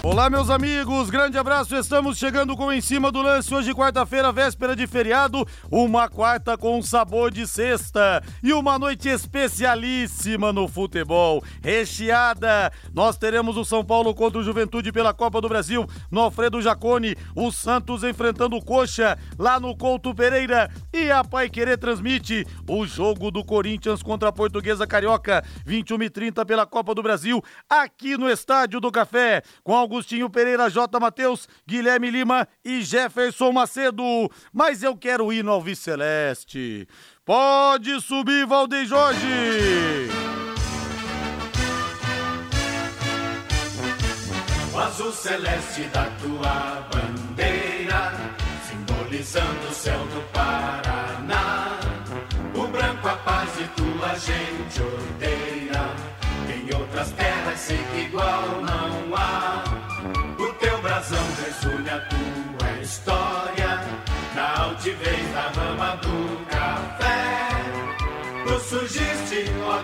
Olá, meus amigos, grande abraço. Estamos chegando com Em Cima do Lance. Hoje, quarta-feira, véspera de feriado. Uma quarta com sabor de sexta. E uma noite especialíssima no futebol. Recheada. Nós teremos o São Paulo contra o Juventude pela Copa do Brasil. No Alfredo Jacone. O Santos enfrentando o Coxa lá no Couto Pereira. E a Pai Querer transmite o jogo do Corinthians contra a Portuguesa Carioca. 21 e 30 pela Copa do Brasil. Aqui no Estádio do Café. Com alguns Agostinho Pereira, J. Matheus, Guilherme Lima e Jefferson Macedo. Mas eu quero ir no Alves Celeste. Pode subir, Valdeir Jorge! O azul celeste da tua bandeira, simbolizando o céu do Paraná. O branco a paz e tua gente odeia. Em outras terras sei que igual não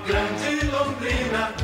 grande Londrina.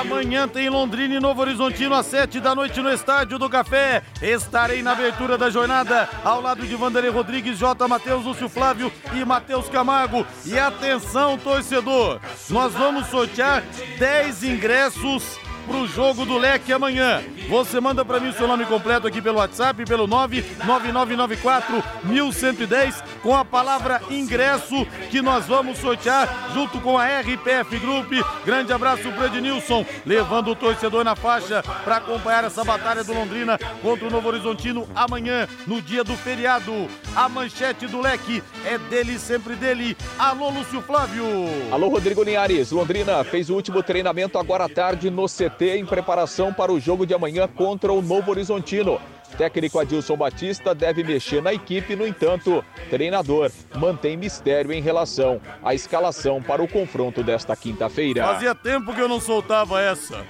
Amanhã tem Londrina e Novo Horizontino às sete da noite no Estádio do Café. Estarei na abertura da jornada ao lado de Vanderlei Rodrigues, J. Matheus, Lúcio Flávio e Matheus Camargo. E atenção, torcedor, nós vamos sortear 10 ingressos pro jogo do Leque amanhã. Você manda para mim o seu nome completo aqui pelo WhatsApp, pelo 99994 1110 com a palavra ingresso que nós vamos sortear junto com a RPF Group. Grande abraço pro Ednilson, levando o torcedor na faixa para acompanhar essa batalha do Londrina contra o Novo Horizontino amanhã, no dia do feriado. A manchete do Leque é dele, sempre dele. Alô, Lúcio Flávio. Alô, Rodrigo Linhares. Londrina fez o último treinamento agora à tarde no CT em preparação para o jogo de amanhã contra o Novo Horizontino. Técnico Adilson Batista deve mexer na equipe, no entanto, treinador mantém mistério em relação à escalação para o confronto desta quinta-feira. Fazia tempo que eu não soltava essa.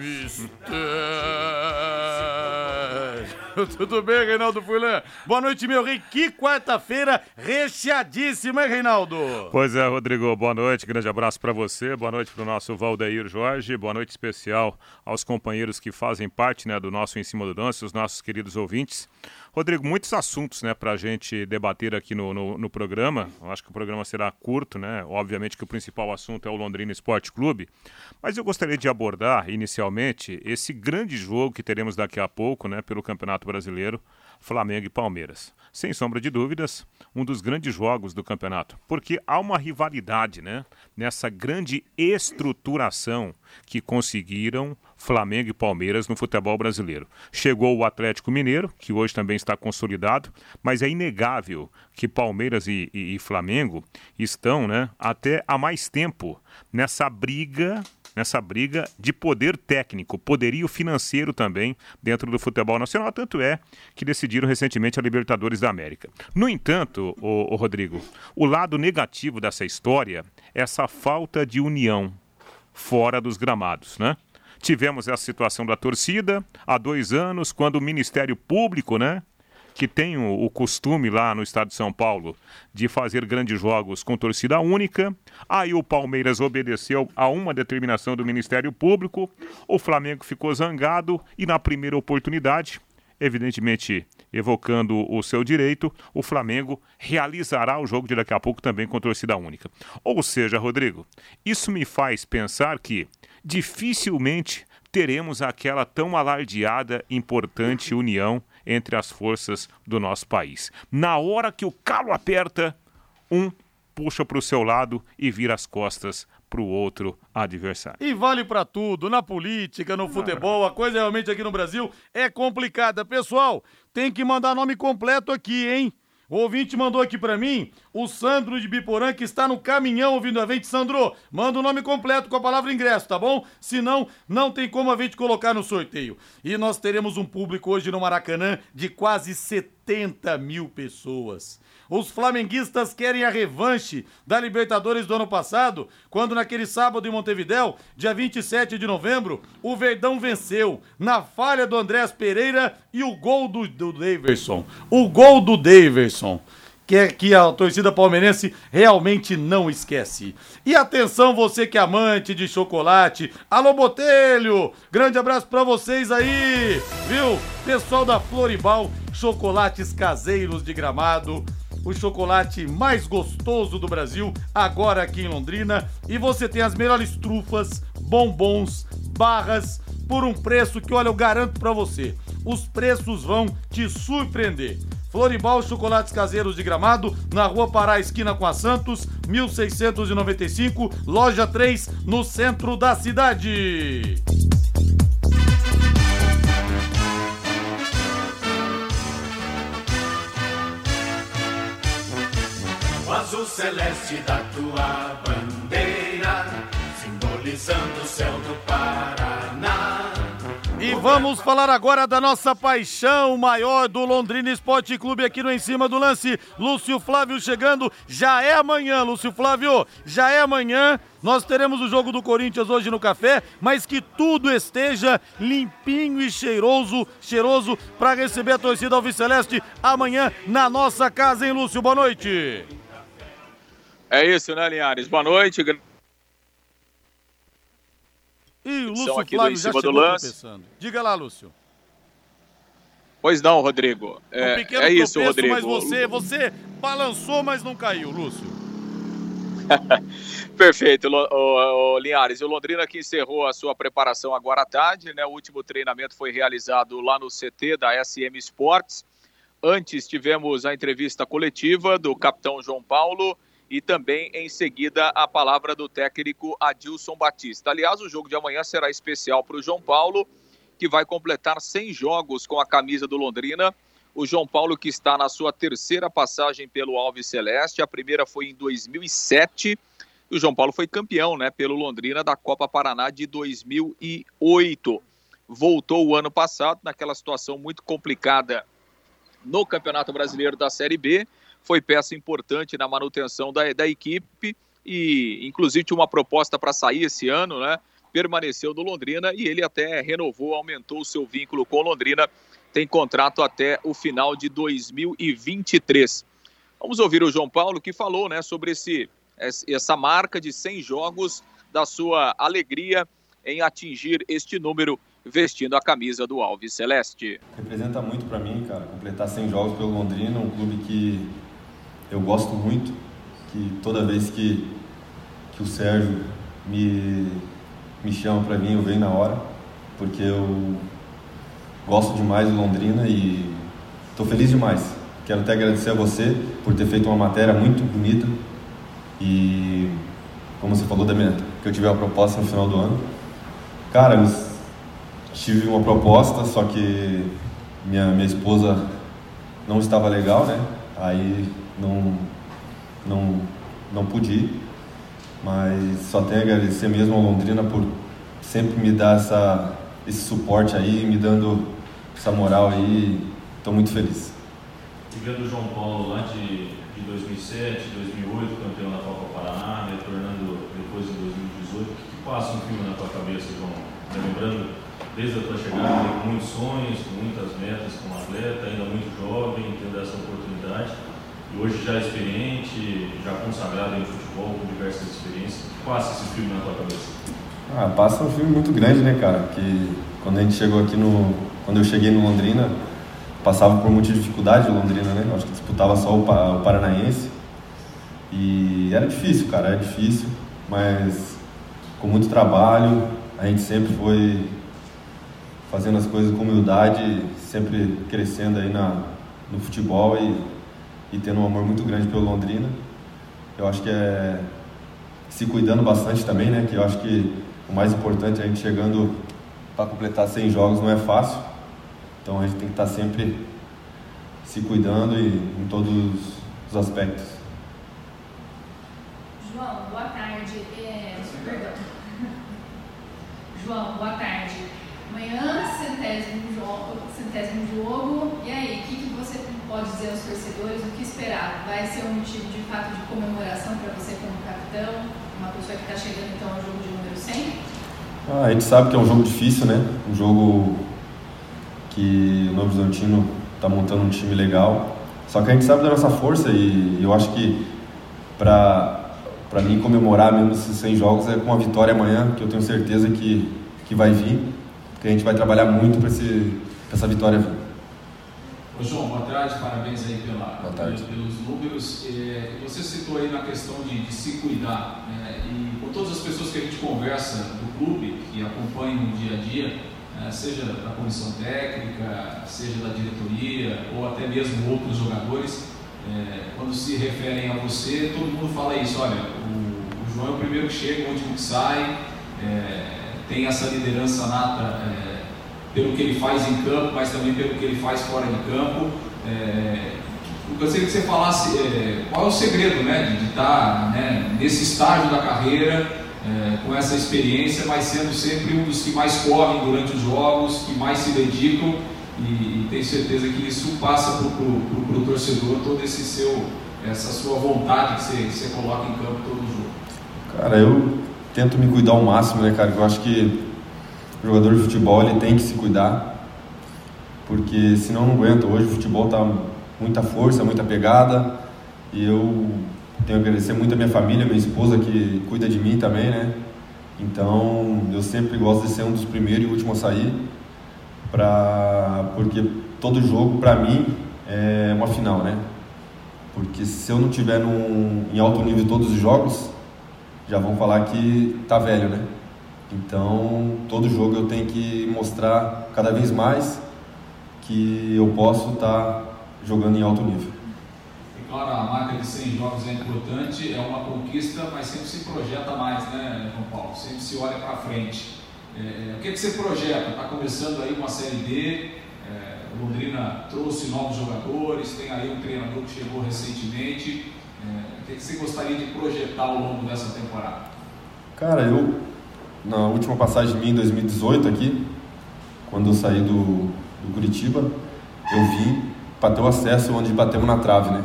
Mistério. Tudo bem, Reinaldo Furlan? Boa noite, meu rei. Que quarta-feira recheadíssima, hein, Reinaldo? Pois é, Rodrigo. Boa noite. Grande abraço para você. Boa noite para o nosso Valdeir Jorge. Boa noite especial aos companheiros que fazem parte né, do nosso Em Cima do Dance, os nossos queridos ouvintes. Rodrigo, muitos assuntos né, para a gente debater aqui no, no, no, programa. Eu acho que o programa será curto, né? Obviamente que o principal assunto é o Londrina Esporte Clube. Mas eu gostaria de abordar, inicialmente, esse grande jogo que teremos daqui a pouco né, pelo Campeonato Brasileiro, Flamengo e Palmeiras. Sem sombra de dúvidas, um dos grandes jogos do campeonato. Porque há uma rivalidade né, nessa grande estruturação que conseguiram Flamengo e Palmeiras no futebol brasileiro. Chegou o Atlético Mineiro, que hoje também está consolidado, mas é inegável que Palmeiras e, e, e Flamengo estão né, até há mais tempo nessa briga nessa briga de poder técnico, poderio financeiro também dentro do futebol nacional. Tanto é que decidiram recentemente a Libertadores da América. No entanto, o, Rodrigo, o lado negativo dessa história é essa falta de união fora dos gramados, né? Tivemos essa situação da torcida há dois anos, quando o Ministério Público, né, que tem o, o, costume lá no estado de São Paulo de fazer grandes jogos com torcida única. Aí o Palmeiras obedeceu a uma determinação do Ministério Público, o Flamengo ficou zangado e na primeira oportunidade, evidentemente evocando o seu direito, o Flamengo realizará o jogo de daqui a pouco também com torcida única. Ou seja, Rodrigo, isso me faz pensar que dificilmente teremos aquela tão alardeada importante união entre as forças do nosso país. Na hora que o calo aperta, um puxa para o seu lado e vira as costas para o outro adversário. E vale para tudo, na política, no futebol, a coisa realmente aqui no Brasil é complicada. Pessoal, tem que mandar nome completo aqui, hein? O ouvinte mandou aqui para mim, o Sandro de Biporã, que está no caminhão ouvindo a gente. Sandro, manda o nome completo com a palavra ingresso, tá bom? Senão, não tem como a gente colocar no sorteio. E nós teremos um público hoje no Maracanã de quase 70 mil pessoas. Os flamenguistas querem a revanche da Libertadores do ano passado, quando naquele sábado em Montevidéu, dia 27 de novembro, o Verdão venceu na falha do Andrés Pereira e o gol do, do Daverson. O gol do Daverson. Que, que a torcida palmeirense realmente não esquece. E atenção, você que é amante de chocolate. Alô, Botelho! Grande abraço para vocês aí, viu? Pessoal da Floribal, chocolates caseiros de gramado o chocolate mais gostoso do Brasil, agora aqui em Londrina. E você tem as melhores trufas, bombons, barras, por um preço que, olha, eu garanto para você, os preços vão te surpreender. Floribal Chocolates Caseiros de Gramado, na Rua Pará, esquina com a Santos, 1695, loja 3, no centro da cidade. O azul celeste da tua bandeira, simbolizando o céu do Paraná. E vamos falar agora da nossa paixão maior do Londrina Esporte Clube aqui no Em Cima do Lance. Lúcio Flávio chegando, já é amanhã, Lúcio Flávio, já é amanhã. Nós teremos o jogo do Corinthians hoje no café, mas que tudo esteja limpinho e cheiroso, cheiroso para receber a torcida Alviceleste amanhã na nossa casa, hein, Lúcio? Boa noite. É isso, né, Linhares? Boa noite. E o Lúcio aqui Flávio do já Em Cima do Lance. tropeçando. Diga lá, Lúcio. Pois não, Rodrigo. Um É, pequeno é isso, tropeço, Rodrigo. mas você, você balançou, mas não caiu, Lúcio. Perfeito, o, o Linhares. O Londrina que encerrou a sua preparação agora à tarde, né? O último treinamento foi realizado lá no CT da SM Sports. Antes tivemos a entrevista coletiva do capitão João Paulo e também em seguida a palavra do técnico Adilson Batista. Aliás, o jogo de amanhã será especial para o João Paulo, que vai completar 100 jogos com a camisa do Londrina. O João Paulo que está na sua terceira passagem pelo Alves Celeste, a primeira foi em 2007 e o João Paulo foi campeão, né, pelo Londrina da Copa Paraná de 2008. Voltou o ano passado naquela situação muito complicada no Campeonato Brasileiro da Série B, foi peça importante na manutenção da, da equipe e, inclusive, tinha uma proposta para sair esse ano, né? Permaneceu no Londrina e ele até renovou, aumentou o seu vínculo com Londrina, tem contrato até o final de 2023. Vamos ouvir o João Paulo que falou, né, sobre esse, essa marca de 100 jogos, da sua alegria em atingir este número vestindo a camisa do Alves Celeste. Representa muito para mim, cara, completar 100 jogos pelo Londrina, um clube que eu gosto muito, que toda vez que, que o Sérgio me, me chama para mim eu venho na hora, porque eu gosto demais do Londrina e estou feliz demais. Quero até agradecer a você por ter feito uma matéria muito bonita e, como você falou, da que eu tive uma proposta no final do ano. Cara, tive uma proposta, só que minha, minha esposa não estava legal, né? Aí não, não, não pude ir. Mas só tenho a agradecer mesmo ao Londrina por sempre me dar essa, esse suporte aí, me dando essa moral aí. Estou muito feliz. E vendo o João Paulo lá de, de 2007, 2008, campeão da Copa Paraná, retornando depois em 2018, o que, que passa um filme na tua cabeça, João? Tá lembrando desde a tua chegada, com muitos sonhos, com muitas metas como atleta, ainda muito jovem, tendo essa oportunidade, e hoje já experiente, já consagrado em futebol, com diversas experiências, passa esse filme na tua cabeça? Ah, passa um filme muito grande, né, cara? Que quando a gente chegou aqui no. Quando eu cheguei no Londrina, passava por muita dificuldade o Londrina, né? Acho que disputava só o, o Paranaense. E era difícil, cara, era difícil, mas com muito trabalho, a gente sempre foi fazendo as coisas com humildade, sempre crescendo aí na, no futebol e, e tendo um amor muito grande pelo Londrina. Eu acho que é se cuidando bastante também, né? Que eu acho que o mais importante é a gente chegando para completar 100 jogos não é fácil. Então a gente tem que estar sempre se cuidando e em todos os aspectos. João, boa tarde. É, perdão. João, boa tarde. Amanhã, centésimo jogo, centésimo jogo. E aí, o que, que você pode dizer aos torcedores? O que esperar? Vai ser um motivo de fato de comemoração para você como capitão? Uma pessoa que está chegando então ao jogo de número 100? Ah, a gente sabe que é um jogo difícil, né? Um jogo que o Novo Horizontino está montando um time legal. Só que a gente sabe da nossa força e eu acho que para mim comemorar mesmo esses 100 jogos é com a vitória amanhã, que eu tenho certeza que, que vai vir, porque a gente vai trabalhar muito para essa vitória vir. Ô João, boa tarde, parabéns aí pela, tarde. pelos números. É, você citou aí na questão de, de se cuidar, né? e com todas as pessoas que a gente conversa do clube, que acompanham o dia a dia, né? seja da comissão técnica, seja da diretoria, ou até mesmo outros jogadores, é, quando se referem a você, todo mundo fala isso, olha, o, o João é o primeiro que chega, o último que sai, é, tem essa liderança nata é, pelo que ele faz em campo, mas também pelo que ele faz fora de campo. É, eu gostaria que você falasse é, qual é o segredo né, de, estar né, nesse estágio da carreira, é, com essa experiência, mas sendo sempre um dos que mais correm durante os jogos, que mais se dedicam e, e tenho certeza que isso passa para o torcedor todo esse seu, essa sua vontade que você, você coloca em campo todo jogo. Cara, eu tento me cuidar ao máximo, né, cara? Eu acho que o jogador de futebol ele tem que se cuidar, porque senão não aguenta. Hoje o futebol tá muita força, muita pegada, e eu tenho que agradecer muito a minha família, minha esposa que cuida de mim também, né? Então eu sempre gosto de ser um dos primeiros e últimos a sair pra, porque todo jogo para mim é uma final, né? Porque se eu não tiver num, em alto nível todos os jogos, já vão falar que tá velho, né? Então, todo jogo eu tenho que mostrar cada vez mais que eu posso estar tá jogando em alto nível. E claro, a marca de 100 jogos é importante, é uma conquista, mas sempre se projeta mais, né, João Paulo? Sempre se olha para frente. É, é, o que, é que você projeta? Está começando aí uma Série D, é, Londrina trouxe novos jogadores, tem aí um treinador que chegou recentemente. É, o que, é que você gostaria de projetar ao longo dessa temporada? Cara, eu, na última passagem minha em 2018 aqui, quando eu saí do, do Curitiba, eu vim para ter o acesso onde batemos na trave, né?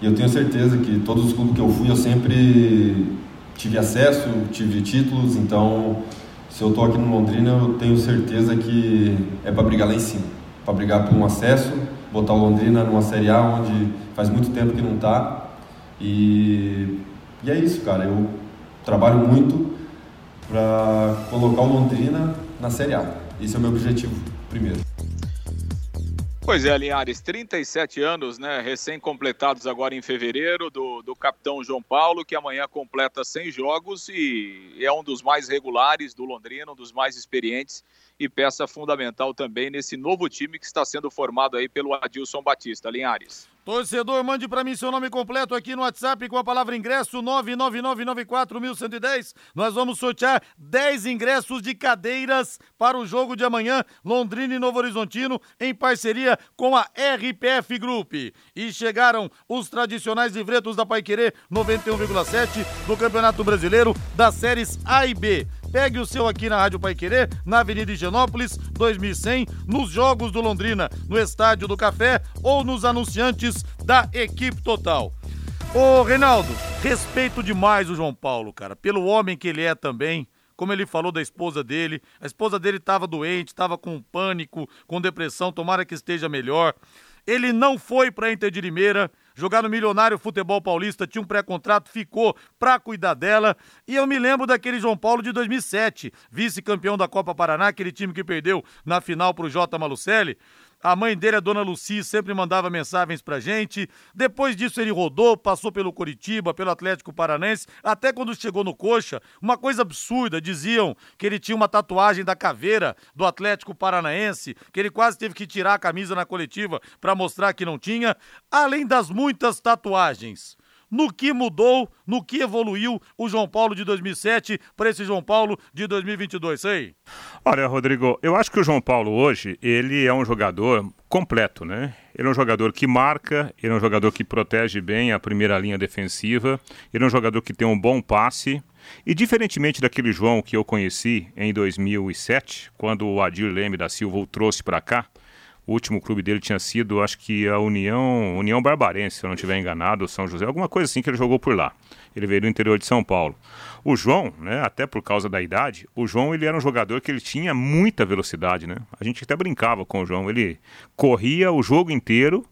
E eu tenho certeza que todos os clubes que eu fui, eu sempre tive acesso, tive títulos, então se eu estou aqui no Londrina, eu tenho certeza que é para brigar lá em cima, para brigar por um acesso, botar o Londrina numa Série A onde faz muito tempo que não está. E, e é isso, cara. Eu trabalho muito para colocar o Londrina na Série A. Esse é o meu objetivo primeiro. Pois é, Linhares, 37 anos, né, recém-completados agora em fevereiro, do, do capitão João Paulo, que amanhã completa 100 jogos e é um dos mais regulares do Londrina, um dos mais experientes e peça fundamental também nesse novo time que está sendo formado aí pelo Adilson Batista. Linhares. Torcedor, mande para mim seu nome completo aqui no WhatsApp com a palavra ingresso 99994110. Nós vamos sortear 10 ingressos de cadeiras para o jogo de amanhã, Londrina e Novo Horizontino, em parceria com a RPF Group. E chegaram os tradicionais livretos da Paiquerê 91,7 do Campeonato Brasileiro das séries A e B. Pegue o seu aqui na Rádio Pai Querer, na Avenida Higienópolis, 2100, nos Jogos do Londrina, no Estádio do Café ou nos anunciantes da equipe total. Ô, Reinaldo, respeito demais o João Paulo, cara, pelo homem que ele é também como ele falou da esposa dele. A esposa dele estava doente, estava com pânico, com depressão, tomara que esteja melhor. Ele não foi para Inter de Limeira, jogar no Milionário Futebol Paulista, tinha um pré-contrato, ficou para cuidar dela. E eu me lembro daquele João Paulo de 2007, vice-campeão da Copa Paraná, aquele time que perdeu na final pro J. Malucelli. A mãe dele, a dona Luci, sempre mandava mensagens pra gente. Depois disso, ele rodou, passou pelo Curitiba, pelo Atlético Paranense, até quando chegou no Coxa, uma coisa absurda. Diziam que ele tinha uma tatuagem da caveira do Atlético Paranaense, que ele quase teve que tirar a camisa na coletiva para mostrar que não tinha, além das muitas tatuagens no que mudou, no que evoluiu o João Paulo de 2007 para esse João Paulo de 2022, sei? Olha, Rodrigo, eu acho que o João Paulo hoje, ele é um jogador completo, né? Ele é um jogador que marca, ele é um jogador que protege bem a primeira linha defensiva, ele é um jogador que tem um bom passe, e diferentemente daquele João que eu conheci em 2007, quando o Adir Leme da Silva o trouxe para cá, o último clube dele tinha sido, acho que a União, União Barbarense, se eu não estiver enganado, São José, alguma coisa assim que ele jogou por lá. Ele veio do interior de São Paulo. O João, né, até por causa da idade, o João ele era um jogador que ele tinha muita velocidade, né? A gente até brincava com o João, ele corria o jogo inteiro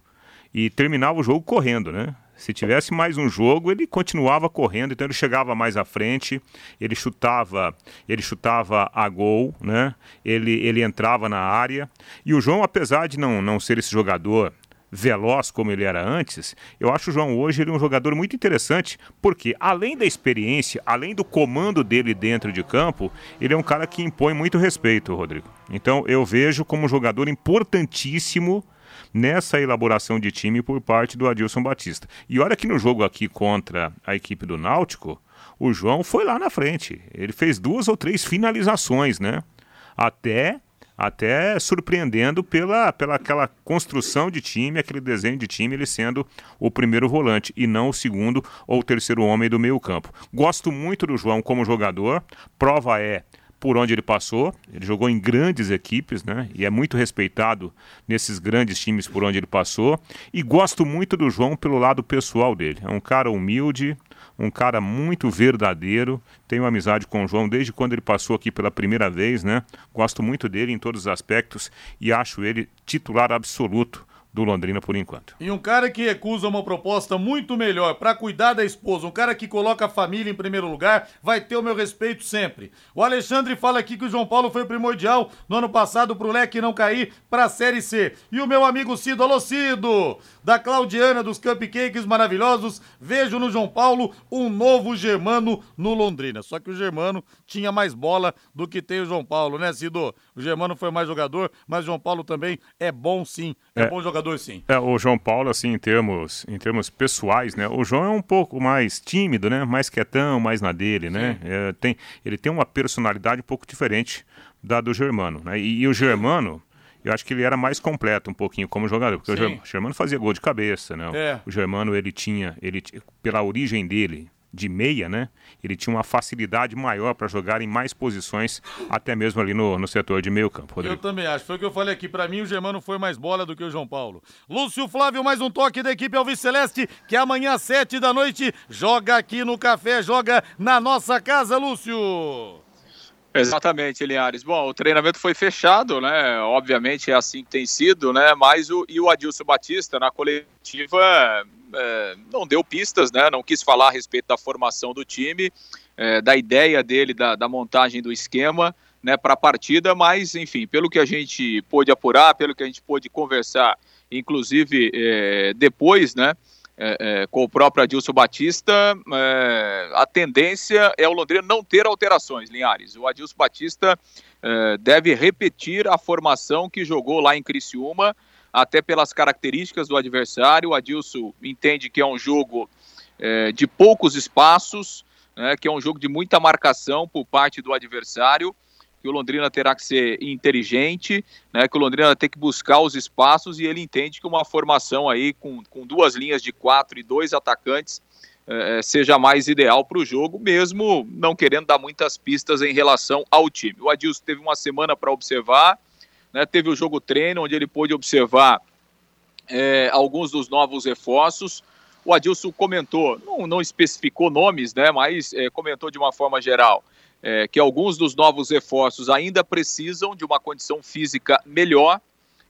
e terminava o jogo correndo, né? Se tivesse mais um jogo, ele continuava correndo, então ele chegava mais à frente, ele chutava, ele chutava a gol, né? Ele, ele entrava na área. E o João, apesar de não, não ser esse jogador veloz como ele era antes, eu acho o João hoje ele um jogador muito interessante, porque além da experiência, além do comando dele dentro de campo, ele é um cara que impõe muito respeito, Rodrigo. Então eu vejo como um jogador importantíssimo nessa elaboração de time por parte do Adilson Batista. E olha que no jogo aqui contra a equipe do Náutico, o João foi lá na frente. Ele fez duas ou três finalizações, né? Até até surpreendendo pela, pela aquela construção de time, aquele desenho de time, ele sendo o primeiro volante e não o segundo ou terceiro homem do meio campo. Gosto muito do João como jogador, prova é por onde ele passou. Ele jogou em grandes equipes, né? E é muito respeitado nesses grandes times por onde ele passou. E gosto muito do João pelo lado pessoal dele. É um cara humilde, um cara muito verdadeiro. Tenho amizade com o João desde quando ele passou aqui pela primeira vez, né? Gosto muito dele em todos os aspectos e acho ele titular absoluto do Londrina por enquanto. E um cara que recusa uma proposta muito melhor para cuidar da esposa, um cara que coloca a família em primeiro lugar, vai ter o meu respeito sempre. O Alexandre fala aqui que o João Paulo foi primordial no ano passado pro Leque não cair para a Série C. E o meu amigo Cido, alô Cido, da Claudiana dos Cupcakes maravilhosos, vejo no João Paulo um novo Germano no Londrina. Só que o Germano tinha mais bola do que tem o João Paulo, né, Cido? O Germano foi mais jogador, mas o João Paulo também é bom sim, é, é bom jogador sim. É, o João Paulo, assim, em termos, em termos pessoais, né? O João é um pouco mais tímido, né? Mais quietão, mais na dele, né? É, tem, ele tem uma personalidade um pouco diferente da do Germano, né? E, e, o Germano, eu acho que ele era mais completo um pouquinho como jogador, porque sim. o Germano fazia gol de cabeça, né? É. O Germano, ele tinha, ele, pela origem dele, de meia, né? Ele tinha uma facilidade maior para jogar em mais posições, até mesmo ali no, no setor de meio campo. Rodrigo. Eu também acho. Foi o que eu falei aqui. Para mim, o Germano foi mais bola do que o João Paulo. Lúcio Flávio, mais um toque da equipe Alves Celeste, que amanhã às sete da noite joga aqui no Café, joga na nossa casa, Lúcio. Exatamente, Linhares. Bom, o treinamento foi fechado, né? Obviamente é assim que tem sido, né? Mas o, e o Adilson Batista, na coletiva, é, não deu pistas, né? Não quis falar a respeito da formação do time, é, da ideia dele, da, da, montagem do esquema, né? Para a partida, mas, enfim, pelo que a gente pôde apurar, pelo que a gente pôde conversar, inclusive é, depois, né? É, é, com o próprio Adilson Batista, é, a tendência é o Londrina não ter alterações, Linhares. O Adilson Batista é, deve repetir a formação que jogou lá em Criciúma, até pelas características do adversário. O Adilson entende que é um jogo é, de poucos espaços, né, que é um jogo de muita marcação por parte do adversário que o Londrina terá que ser inteligente, né, que o Londrina tem que buscar os espaços e ele entende que uma formação aí com, com duas linhas de quatro e dois atacantes é, seja mais ideal para o jogo, mesmo não querendo dar muitas pistas em relação ao time. O Adilson teve uma semana para observar, né, teve o jogo treino, onde ele pôde observar é, alguns dos novos reforços. O Adilson comentou, não, não especificou nomes, né, mas é, comentou de uma forma geral é, que alguns dos novos reforços ainda precisam de uma condição física melhor.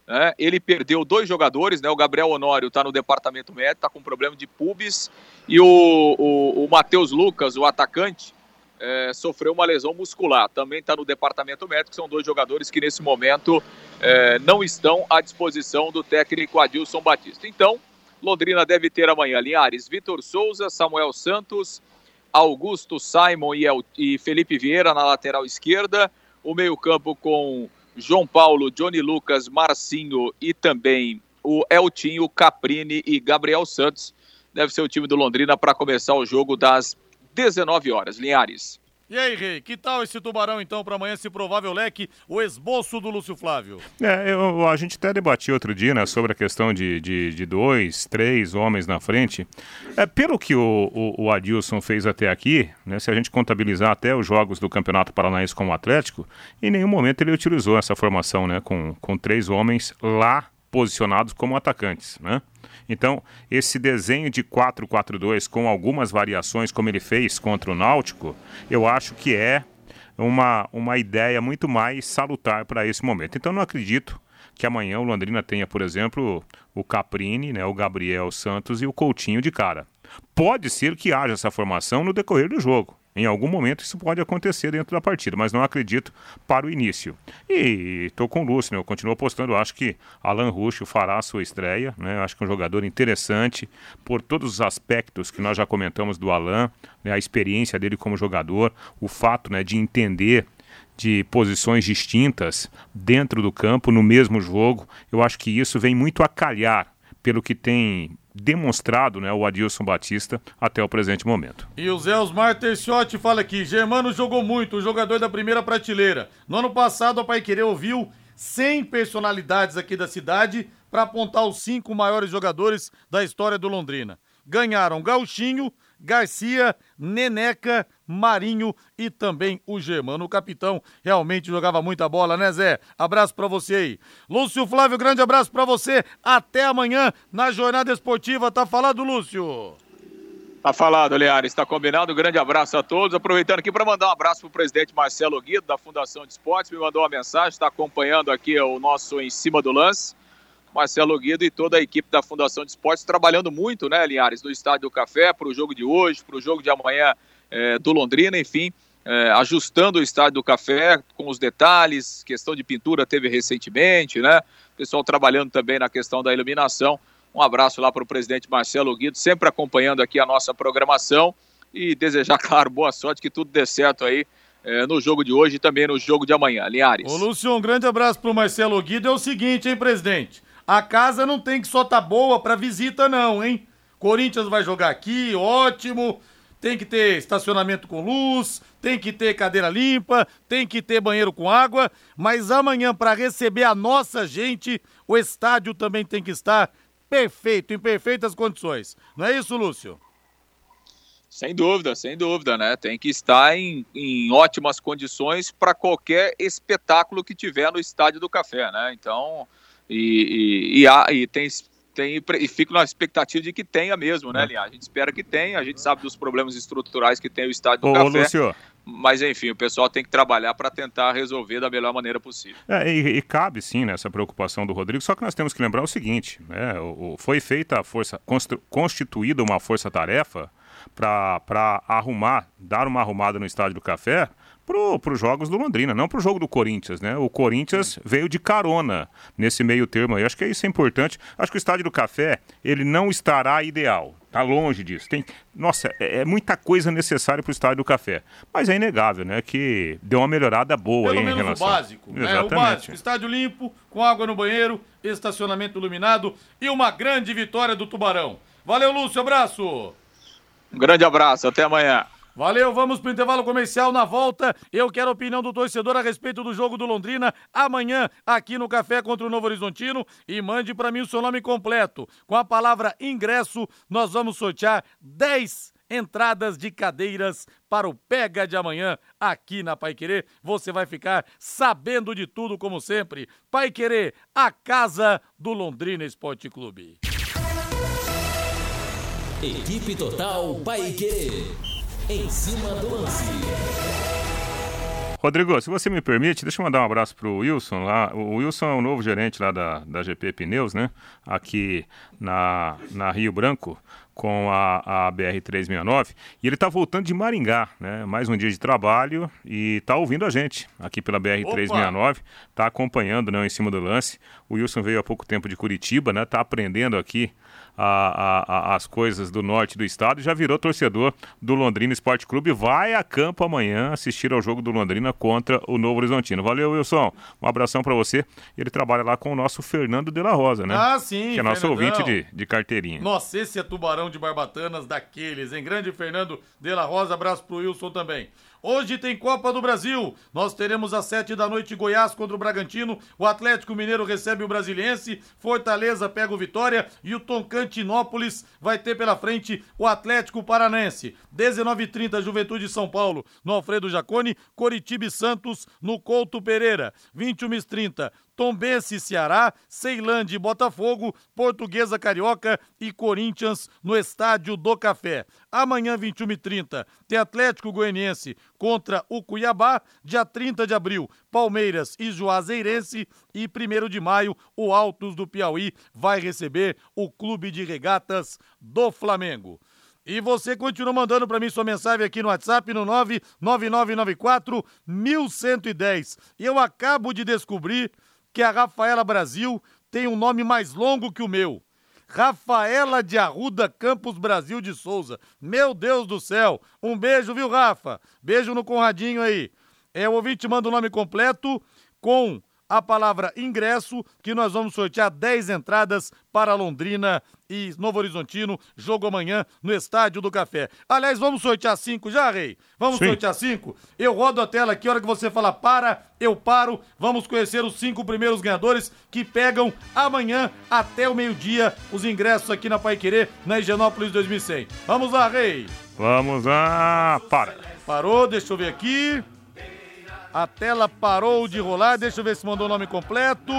Né? Ele perdeu dois jogadores, né? o Gabriel Honório está no departamento médico, está com problema de pubis, e o, o, o Matheus Lucas, o atacante, é, sofreu uma lesão muscular, também está no departamento médico, são dois jogadores que nesse momento é, não estão à disposição do técnico Adilson Batista. Então, Londrina deve ter amanhã Linhares, Vitor Souza, Samuel Santos, Augusto Simon e, El, e Felipe Vieira na lateral esquerda. O meio-campo com João Paulo, Johnny Lucas, Marcinho e também o Eltinho, Caprini e Gabriel Santos. Deve ser o time do Londrina para começar o jogo das 19 horas. Linhares. E aí, Rei, que tal esse tubarão então para amanhã, esse provável leque, o esboço do Lúcio Flávio? É, eu, a gente até debatiu outro dia né, sobre a questão de, de, de, dois, três homens na frente. É, pelo que o, o, o, Adilson fez até aqui, né, se a gente contabilizar até os jogos do Campeonato Paranaense com o Atlético, em nenhum momento ele utilizou essa formação né, com, com três homens lá posicionados como atacantes, né? Então, esse desenho de 4-4-2 com algumas variações, como ele fez contra o Náutico, eu acho que é uma, uma ideia muito mais salutar para esse momento. Então, não acredito que amanhã o Londrina tenha, por exemplo, o Caprini, né, o Gabriel Santos e o Coutinho de cara. Pode ser que haja essa formação no decorrer do jogo. Em algum momento isso pode acontecer dentro da partida, mas não acredito para o início. E estou com o Lúcio, eu continuo apostando. Acho que Alan Ruxo fará a sua estreia. Né? Acho que é um jogador interessante por todos os aspectos que nós já comentamos do Alan, né? a experiência dele como jogador, o fato né, de entender de posições distintas dentro do campo, no mesmo jogo. Eu acho que isso vem muito a calhar pelo que tem demonstrado né, o Adilson Batista até o presente momento. E o Zé Osmar Terciotti fala aqui: Germano jogou muito, o jogador da primeira prateleira. No ano passado, a Pai Querer ouviu 100 personalidades aqui da cidade para apontar os cinco maiores jogadores da história do Londrina. Ganharam Gauchinho, Garcia, Neneca, Marinho e também o Germano. O capitão realmente jogava muita bola, né, Zé? Abraço para você aí. Lúcio Flávio, grande abraço para você. Até amanhã na Jornada Esportiva. Tá falado, Lúcio? Tá falado, Leares, está combinado. Um grande abraço a todos. Aproveitando aqui para mandar um abraço para o presidente Marcelo Guido, da Fundação de Esportes, me mandou uma mensagem, está acompanhando aqui o nosso Em Cima do Lance. Marcelo Guido e toda a equipe da Fundação de Esportes trabalhando muito, né, Linhares, no Estádio do Café, para o jogo de hoje, para o jogo de amanhã é, do Londrina, enfim, é, ajustando o Estádio do Café com os detalhes, questão de pintura teve recentemente, né, pessoal trabalhando também na questão da iluminação. Um abraço lá para o presidente Marcelo Guido, sempre acompanhando aqui a nossa programação e desejar, claro, boa sorte, que tudo dê certo aí é, no jogo de hoje e também no jogo de amanhã. Linhares. Ô, Lúcio, um grande abraço para o Marcelo Guido. É o seguinte, hein, presidente? A casa não tem que só tá boa para visita, não, hein? Corinthians vai jogar aqui, ótimo. Tem que ter estacionamento com luz, tem que ter cadeira limpa, tem que ter banheiro com água, mas amanhã, para receber a nossa gente, o estádio também tem que estar perfeito, em perfeitas condições. Não é isso, Lúcio? Sem dúvida, sem dúvida, né? Tem que estar em, em ótimas condições para qualquer espetáculo que tiver no Estádio do Café, né? Então, e, e, e, há, e tem, tem, e fico na expectativa de que tenha mesmo, né, é. Linha? A gente espera que tenha, a gente sabe dos problemas estruturais que tem o estádio do ô, Café. Lúcio. Mas, enfim, o pessoal tem que trabalhar para tentar resolver da melhor maneira possível. É, e, e, cabe, sim, nessa preocupação do Rodrigo, só que nós temos que lembrar o seguinte, né, o, foi feita a força, constituída uma força-tarefa para arrumar, dar uma arrumada no estádio do Café, para os jogos do Londrina, não para o jogo do Corinthians, né? O Corinthians veio de carona nesse meio termo aí. Acho que isso é importante. Acho que o Estádio do Café, ele não estará ideal. Tá longe disso. Tem, nossa, é, é muita coisa necessária para o Estádio do Café. Mas é inegável, né? Que deu uma melhorada boa Pelo aí menos em relação. o básico, né? O básico. Estádio limpo, com água no banheiro, estacionamento iluminado e uma grande vitória do Tubarão. Valeu, Lúcio. Abraço. Um grande abraço. Até amanhã. Valeu, vamos pro intervalo comercial na volta. Eu quero a opinião do torcedor a respeito do jogo do Londrina amanhã aqui no Café contra o Novo Horizontino e mande para mim o seu nome completo. Com a palavra ingresso, nós vamos sortear 10 entradas de cadeiras para o Pega de amanhã aqui na Pai Querer. Você vai ficar sabendo de tudo como sempre. Pai Querer, a casa do Londrina Esporte Clube. Equipe Total Pai Querer. Em cima do lance. Rodrigo, se você me permite, deixa eu mandar um abraço pro Wilson lá. O Wilson é o novo gerente lá da, da GP Pneus, né? Aqui na, na Rio Branco, com a, a BR-369. E ele está voltando de Maringá, né? Mais um dia de trabalho e está ouvindo a gente aqui pela BR-369. Está acompanhando, né? Em cima do lance. O Wilson veio há pouco tempo de Curitiba, né? Está aprendendo aqui a, a, as coisas do norte do estado e já virou torcedor do Londrina Esporte Clube. Vai a campo amanhã assistir ao jogo do Londrina contra o Novo Horizontino. Valeu, Wilson. Um abração para você. Ele trabalha lá com o nosso Fernando de la Rosa, né? Ah, sim. Que é nosso Fernandão. ouvinte de, de carteirinha. Nossa, esse é tubarão de barbatanas daqueles, hein? Grande Fernando de la Rosa. Abraço pro Wilson também. Hoje tem Copa do Brasil. Nós teremos às sete da noite Goiás contra o Bragantino. O Atlético Mineiro recebe o Brasiliense. Fortaleza pega o Vitória. E o Toncantinópolis vai ter pela frente o Atlético Paranense. 19h30, Juventude São Paulo no Alfredo Jacone. Coritiba e Santos no Couto Pereira. 21h30, Tombense e Ceará, Ceilândia e Botafogo, Portuguesa Carioca e Corinthians no Estádio do Café. Amanhã, 21h30, tem Atlético Goianiense contra o Cuiabá. Dia 30 de abril, Palmeiras e Juazeirense. E 1 de maio, o Altos do Piauí vai receber o Clube de Regatas do Flamengo. E você continua mandando para mim sua mensagem aqui no WhatsApp no 99994 1110. E eu acabo de descobrir que a Rafaela Brasil tem um nome mais longo que o meu. Rafaela de Arruda Campos Brasil de Souza. Meu Deus do céu. Um beijo, viu, Rafa? Beijo no Conradinho aí. É, o ouvinte manda o nome completo com a palavra ingresso, que nós vamos sortear 10 entradas para Londrina e Novo Horizontino, jogo amanhã no Estádio do Café. Aliás, vamos sortear cinco já, Rei? Vamos Sim. sortear cinco? Eu rodo a tela aqui, a hora que você fala para, eu paro. Vamos conhecer os cinco primeiros ganhadores que pegam amanhã até o meio-dia os ingressos aqui na Pai Querer, na Higienópolis 2100. Vamos lá, Rei! Vamos lá, para. Parou, deixa eu ver aqui. A tela parou de rolar. Deixa eu ver se mandou o nome completo.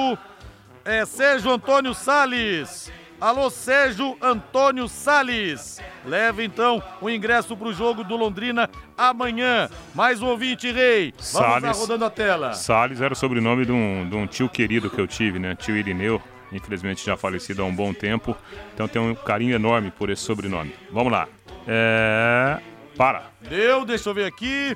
É Sérgio Antônio Sales. Alô, Sérgio Antônio Sales. Leva então o ingresso para o jogo do Londrina amanhã. Mais um ouvinte, Rei. Vamos Salles, lá rodando a tela. Salles era o sobrenome de um, de um tio querido que eu tive, né? Tio Irineu. Infelizmente já falecido há um bom tempo. Então tem um carinho enorme por esse sobrenome. Vamos lá. É. Para. Deu, deixa eu ver aqui.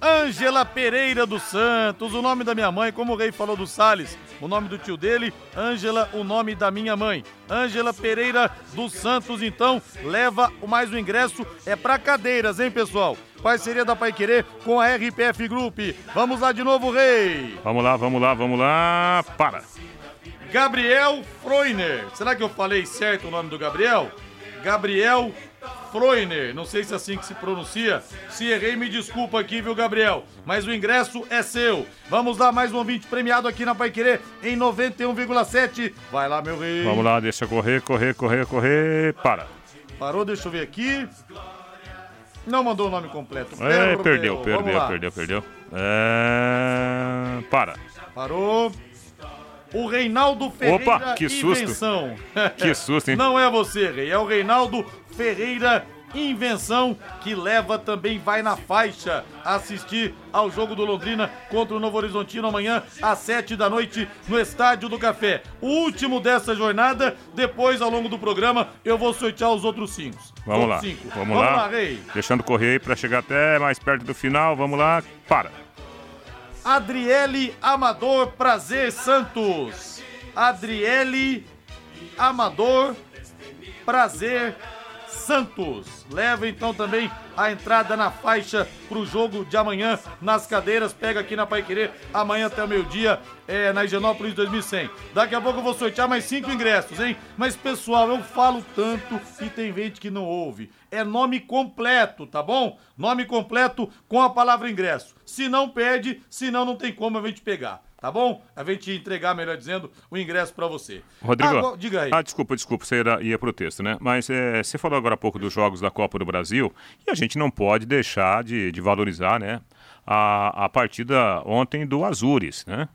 Ângela Pereira dos Santos, o nome da minha mãe, como o rei falou do Sales, o nome do tio dele, Ângela, o nome da minha mãe. Ângela Pereira dos Santos, então, leva mais um ingresso, é para cadeiras, hein, pessoal? Parceria da Pai Querer com a RPF Group. Vamos lá de novo, rei. Vamos lá, vamos lá, vamos lá. Para. Gabriel Froiner. Será que eu falei certo o nome do Gabriel? Gabriel Froiner, não sei se é assim que se pronuncia. Se errei, me desculpa aqui, viu, Gabriel? Mas o ingresso é seu. Vamos lá, mais um ouvinte premiado aqui na Paiquerê em 91,7. Vai lá, meu rei. Vamos lá, deixa correr, correr, correr, correr. Para. Parou, deixa eu ver aqui. Não mandou o nome completo. É, perdeu, perdeu, perdeu, perdeu. É... Para. Parou. O Reinaldo Ferreira Opa, que susto. Invenção. Que susto, hein? Não é você, Rei. É o Reinaldo Ferreira Invenção, que leva também, vai na faixa assistir ao jogo do Londrina contra o Novo Horizontino amanhã às sete da noite no Estádio do Café. O último dessa jornada, depois ao longo do programa eu vou sortear os outros cinco. Vamos lá, cinco. vamos, vamos lá, lá Rei. Deixando correr aí para chegar até mais perto do final, vamos lá, para. Adriele Amador Prazer Santos. Adriele Amador Prazer Santos. Leva então também a entrada na faixa para o jogo de amanhã nas cadeiras. Pega aqui na Pai Querer amanhã até o meio-dia é, na Higienópolis 2100. Daqui a pouco eu vou sortear mais cinco ingressos, hein? Mas pessoal, eu falo tanto e tem gente que não ouve. É nome completo, tá bom? Nome completo com a palavra ingresso. Se não perde, senão não tem como a gente pegar tá bom? A gente entregar, melhor dizendo, o ingresso para você. Rodrigo, agora, diga aí. Ah, desculpa, desculpa, você ia, ia pro texto, né? Mas é, você falou agora há pouco dos jogos da Copa do Brasil e a gente não pode deixar de, de valorizar, né? A, a partida ontem do Azures, né?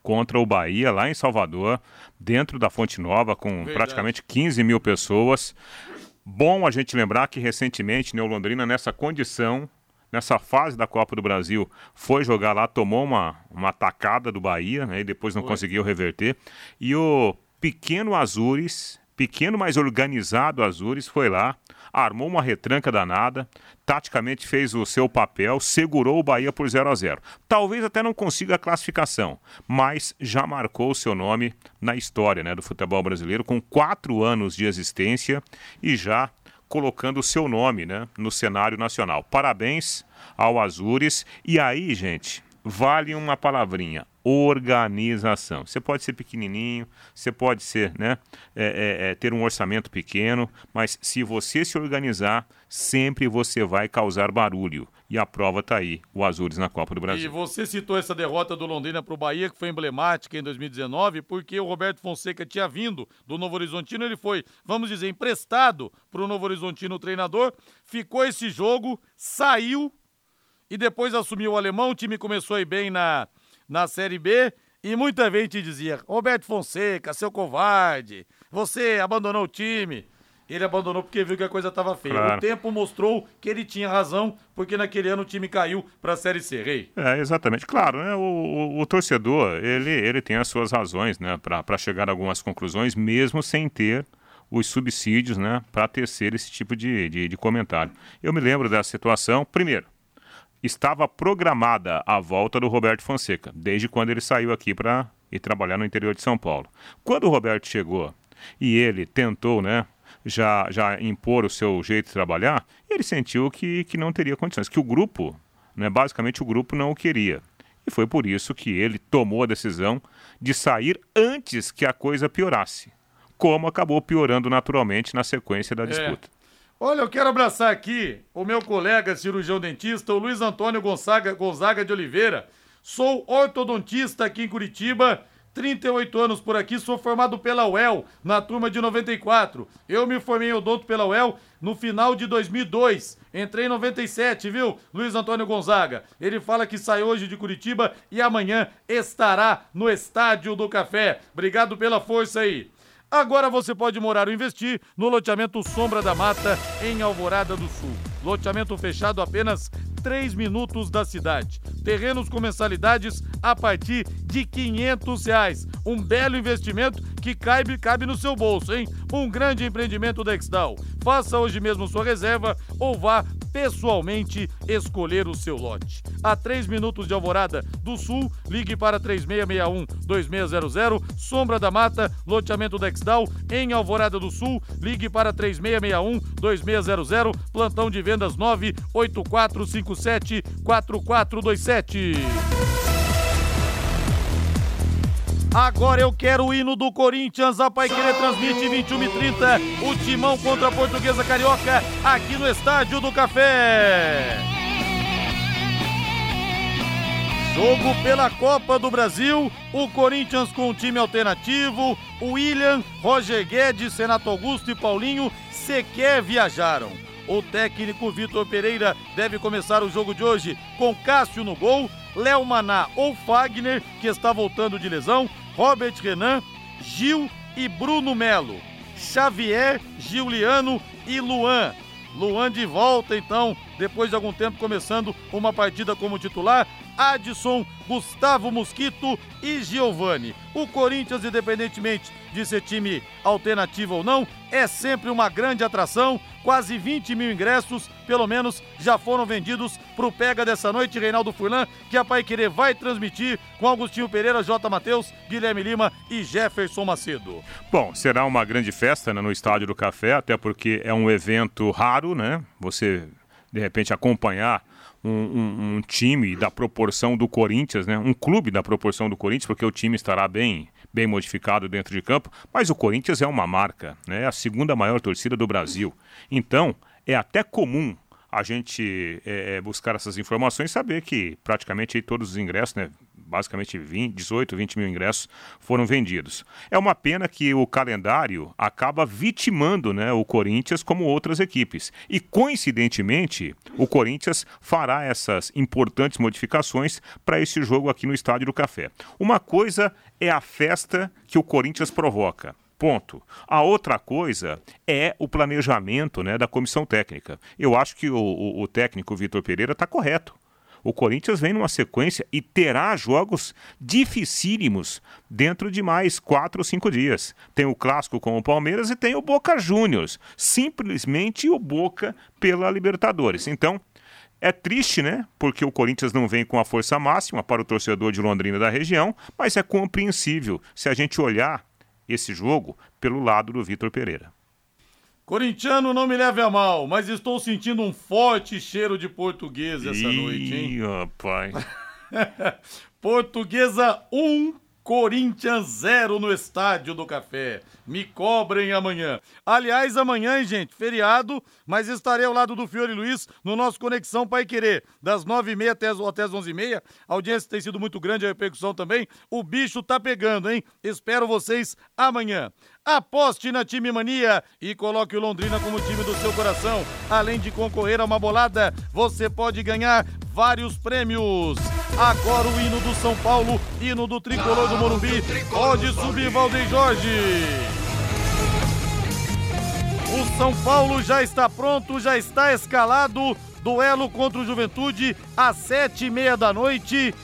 Contra o Bahia, lá em Salvador, dentro da Fonte Nova, com Verdade. praticamente 15 mil pessoas. Bom a gente lembrar que recentemente, Neo Londrina, nessa condição, nessa fase da Copa do Brasil, foi jogar lá, tomou uma, uma tacada do Bahia, né, e depois não foi. conseguiu reverter. E o pequeno Azures, pequeno, mas organizado Azures, foi lá, armou uma retranca danada, taticamente fez o seu papel, segurou o Bahia por 0 a 0 Talvez até não consiga a classificação, mas já marcou o seu nome na história né, do futebol brasileiro, com quatro anos de existência e já colocando o seu nome né, no cenário nacional. Parabéns ao Azures. E aí, gente, vale uma palavrinha: organização. Você pode ser pequenininho, você pode ser, né, é, é, é, ter um orçamento pequeno, mas se você se organizar, sempre você vai causar barulho. E a prova está aí, o Azures na Copa do Brasil. E você citou essa derrota do Londrina para o Bahia, que foi emblemática em 2019, porque o Roberto Fonseca tinha vindo do Novo Horizontino, ele foi, vamos dizer, emprestado para o Novo Horizontino, o treinador, ficou esse jogo, saiu e depois assumiu o alemão, o time começou aí bem na, na Série B, E muita gente dizia: Roberto Fonseca, seu covarde, você abandonou o time. Ele abandonou porque viu que a coisa estava feia. Claro. O tempo mostrou que ele tinha razão, porque naquele ano o time caiu para a Série C. Rei. É, exatamente. Claro, né? O, o, o torcedor, ele, ele tem as suas razões, né? Para chegar a algumas conclusões, mesmo sem ter os subsídios, né? Para tecer esse tipo de, de, de comentário. Eu me lembro dessa situação. Primeiro, estava programada a volta do Roberto Fonseca, desde quando ele saiu aqui para ir trabalhar no interior de São Paulo. Quando o Roberto chegou e ele tentou, né? Já, já impor o seu jeito de trabalhar, ele sentiu que, que não teria condições, que o grupo, né, basicamente o grupo não o queria. E foi por isso que ele tomou a decisão de sair antes que a coisa piorasse, como acabou piorando naturalmente na sequência da disputa. Olha, eu quero abraçar aqui o meu colega cirurgião dentista, o Luiz Antônio Gonzaga, Gonzaga de Oliveira. Sou ortodontista aqui em Curitiba, 38 anos por aqui, sou formado pela UEL na turma de 94. Eu me formei em odonto pela UEL no final de 2002. Entrei em 97, viu, Luiz Antônio Gonzaga? Ele fala que sai hoje de Curitiba e amanhã estará no Estádio do Café. Obrigado pela força aí. Agora você pode morar ou investir no loteamento Sombra da Mata, em Alvorada do Sul. Loteamento fechado apenas 3 minutos da cidade. Terrenos com mensalidades a partir de 500 reais. Um belo investimento que cabe, cabe no seu bolso, hein? Um grande empreendimento da Exdal. Faça hoje mesmo sua reserva ou vá pessoalmente escolher o seu lote. A 3 minutos de Alvorada do Sul, ligue para 3661-2600, Sombra da Mata, loteamento Dexdal, em Alvorada do Sul, ligue para 3661-2600, plantão de vendas 98457-4427. Agora eu quero o hino do Corinthians. A Pai transmite 21 e 30. O timão contra a Portuguesa Carioca aqui no Estádio do Café. Jogo pela Copa do Brasil. O Corinthians com um time alternativo. William, Roger Guedes, Renato Augusto e Paulinho sequer viajaram. O técnico Vitor Pereira deve começar o jogo de hoje com Cássio no gol, Léo Maná ou Fagner, que está voltando de lesão, Robert Renan, Gil e Bruno Melo, Xavier, Giuliano e Luan. Luan de volta então, depois de algum tempo começando uma partida como titular. Adson, Gustavo Mosquito e Giovani. O Corinthians, independentemente de ser time alternativo ou não, é sempre uma grande atração. Quase 20 mil ingressos, pelo menos, já foram vendidos para o Pega dessa noite. Reinaldo Furlan, que a Pai Querer vai transmitir com Agostinho Pereira, J. Matheus, Guilherme Lima e Jefferson Macedo. Bom, será uma grande festa né, no Estádio do Café, até porque é um evento raro, né? Você, de repente, acompanhar um, um, time da proporção do Corinthians, né? Um clube da proporção do Corinthians, porque o time estará bem, bem modificado dentro de campo. Mas o Corinthians é uma marca, né? É a segunda maior torcida do Brasil. Então é até comum a gente é, buscar essas informações e saber que praticamente todos os ingressos, né? basicamente 20, 18, 20 mil ingressos foram vendidos. É uma pena que o calendário acaba vitimando né, o Corinthians como outras equipes. E, coincidentemente, o Corinthians fará essas importantes modificações para esse jogo aqui no Estádio do Café. Uma coisa é a festa que o Corinthians provoca. Ponto. A outra coisa é o planejamento né, da comissão técnica. Eu acho que o, o, o técnico Vitor Pereira está correto. O Corinthians vem numa sequência e terá jogos dificílimos dentro de mais quatro ou cinco dias. Tem o clássico com o Palmeiras e tem o Boca Juniors. Simplesmente o Boca pela Libertadores. Então, é triste, né? Porque o Corinthians não vem com a força máxima para o torcedor de Londrina da região, mas é compreensível se a gente olhar esse jogo pelo lado do Vitor Pereira. Corintiano, não me leve a mal, mas estou sentindo um forte cheiro de português essa Ih, noite, hein? rapaz. Portuguesa 1, Corinthians 0 no Estádio do Café. Me cobrem amanhã. Aliás, amanhã, hein, gente, feriado, mas estarei ao lado do Fiore Luiz no nosso Conexão Pai Querer, das 9h30 até as, até as 11h30. A audiência tem sido muito grande, a repercussão também. O bicho tá pegando, hein? Espero vocês amanhã. Aposte na Time Mania e coloque o Londrina como time do seu coração. Além de concorrer a uma bolada, você pode ganhar vários prêmios. Agora o hino do São Paulo, hino do tricolor do Morumbi. Pode subir, Valdeir Jorge. O São Paulo já está pronto, já está escalado. Duelo contra o Juventude às sete e meia da noite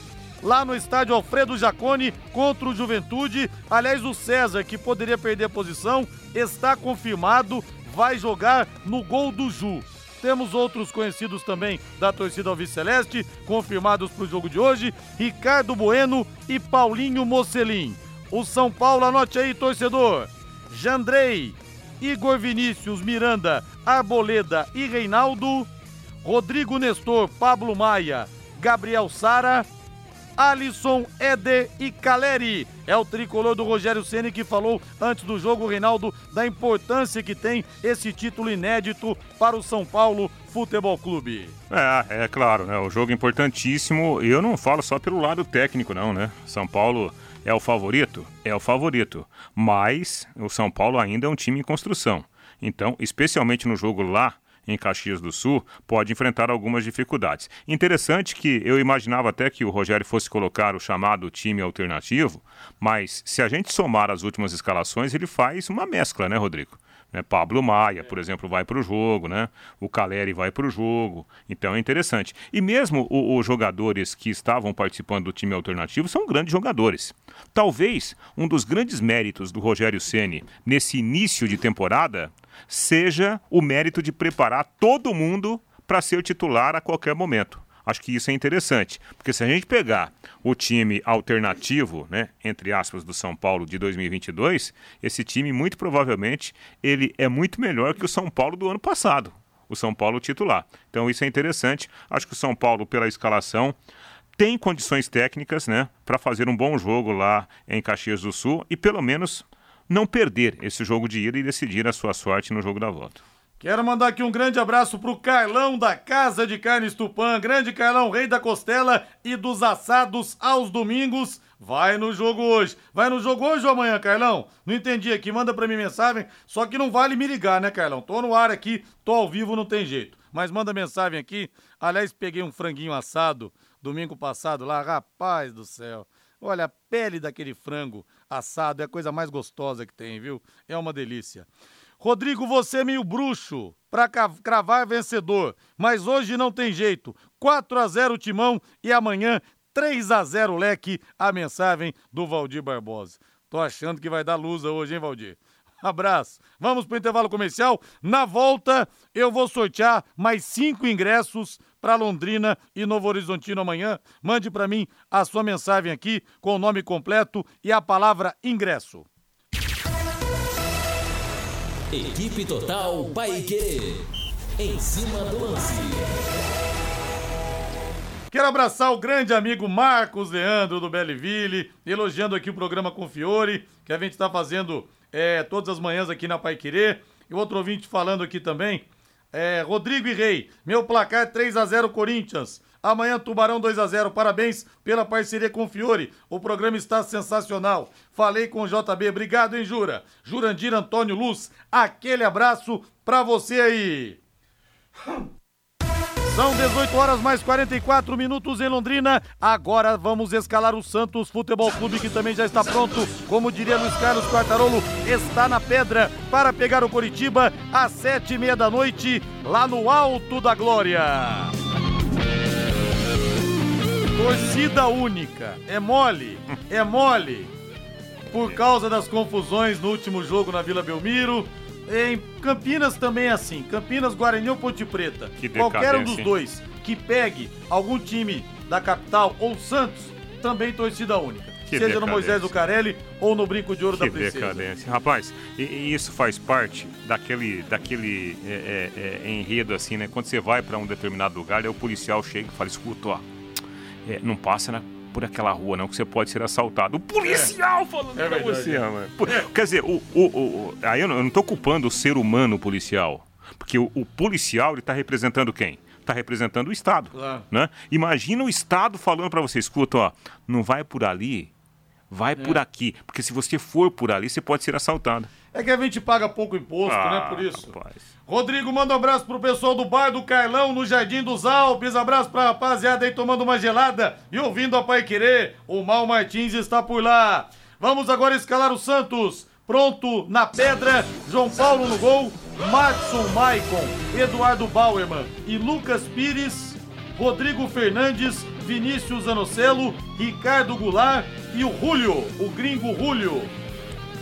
lá no estádio Alfredo Jacone contra o Juventude. Aliás, o César, que poderia perder a posição, está confirmado, vai jogar no gol do Ju. Temos outros conhecidos também da torcida Alves Celeste, confirmados para o jogo de hoje: Ricardo Bueno e Paulinho Mocelin. O São Paulo, anote aí, torcedor: Jandrei, Igor Vinícius, Miranda, Arboleda e Reinaldo, Rodrigo Nestor, Pablo Maia, Gabriel Sara, Alisson, Eder e Caleri. É o tricolor do Rogério Ceni que falou antes do jogo, Reinaldo, da importância que tem esse título inédito para o São Paulo Futebol Clube. É, é claro, né? O jogo importantíssimo. E eu não falo só pelo lado técnico, não, né? São Paulo é o favorito? É o favorito. Mas o São Paulo ainda é um time em construção. Então, especialmente no jogo lá, em Caxias do Sul, pode enfrentar algumas dificuldades. Interessante que eu imaginava até que o Rogério fosse colocar o chamado time alternativo, mas se a gente somar as últimas escalações, ele faz uma mescla, né, Rodrigo? Né, Pablo Maia, por exemplo, vai para o jogo, né? O Caleri vai para o jogo. Então é interessante. E mesmo os jogadores que estavam participando do time alternativo são grandes jogadores. Talvez um dos grandes méritos do Rogério Ceni nesse início de temporada seja o mérito de preparar todo mundo para ser titular a qualquer momento. Acho que isso é interessante, porque se a gente pegar o time alternativo, né, entre aspas, do São Paulo de 2022, esse time muito provavelmente ele é muito melhor que o São Paulo do ano passado, o São Paulo titular. Então isso é interessante. Acho que o São Paulo pela escalação tem condições técnicas, né, para fazer um bom jogo lá em Caxias do Sul e pelo menos não perder esse jogo de ida e decidir a sua sorte no jogo da volta. Quero mandar aqui um grande abraço pro Carlão da Casa de Carnes Tupã. Grande Carlão, rei da costela e dos assados aos domingos. Vai no jogo hoje. Vai no jogo hoje ou amanhã, Carlão? Não entendi aqui. Manda pra mim mensagem. Só que não vale me ligar, né, Carlão? Tô no ar aqui, tô ao vivo, não tem jeito. Mas manda mensagem aqui. Aliás, peguei um franguinho assado domingo passado lá. Rapaz do céu. Olha, a pele daquele frango assado é a coisa mais gostosa que tem, viu? É uma delícia. Rodrigo, você é meio bruxo para cravar vencedor, mas hoje não tem jeito. 4 a 0 Timão e amanhã 3 a 0 Leque, a mensagem do Valdir Barbosa. Tô achando que vai dar luz hoje, hein, Valdir? Abraço. Vamos para o intervalo comercial. Na volta, eu vou sortear mais cinco ingressos para Londrina e Novo Horizontino amanhã. Mande para mim a sua mensagem aqui com o nome completo e a palavra ingresso. Equipe Total Paique. Em cima do lance. Quero abraçar o grande amigo Marcos Leandro do Belleville, elogiando aqui o programa Confiore, que a gente está fazendo é, todas as manhãs aqui na Pai Querer. E outro ouvinte falando aqui também. É, Rodrigo e Rei, meu placar 3 a 0 Corinthians. Amanhã Tubarão 2 a 0 Parabéns pela parceria com o Fiore. O programa está sensacional. Falei com o JB. Obrigado, hein, Jura? Jurandir Antônio Luz, aquele abraço pra você aí. São 18 horas mais 44 minutos em Londrina. Agora vamos escalar o Santos Futebol Clube, que também já está pronto. Como diria Luiz Carlos Quartarolo, está na pedra para pegar o Coritiba às sete e meia da noite, lá no Alto da Glória. Torcida única. É mole, é mole. Por causa das confusões no último jogo na Vila Belmiro, em Campinas também é assim. Campinas, Guarani ou Ponte Preta. Qualquer um dos dois que pegue algum time da capital ou Santos, também torcida única. Que Seja decadência. no Moisés do Carelli ou no Brinco de Ouro que da Princesa. Decadência. Rapaz, e, e, isso faz parte daquele, daquele é, é, é, enredo assim, né? Quando você vai para um determinado lugar, aí o policial chega e fala, escuta, ó, é, não passa na por aquela rua, não, que você pode ser assaltado. O policial é. falando é pra você, mano. É. Quer dizer, o, o, o, aí eu não, eu não tô culpando o ser humano policial. Porque o, o policial, ele tá representando quem? Tá representando o Estado. Claro. Né? Imagina o Estado falando para você, escuta, ó, não vai por ali, vai por aqui, porque se você for por ali, você pode ser assaltado. É que a gente paga pouco imposto, Ah, né? Por isso. rapaz. Rodrigo, manda um abraço pro pessoal do bar do Carlão, no Jardim dos Alpes. Abraço pra rapaziada aí tomando uma gelada e ouvindo a Pai Querer. O Mal Martins está por lá. Vamos agora escalar o Santos. Pronto, na pedra, João Paulo no gol, Matson Maicon, Eduardo Bauerman e Lucas Pires, Rodrigo Fernandes, Vinícius Anocelo, Ricardo Goulart e o Julio, o gringo Julio.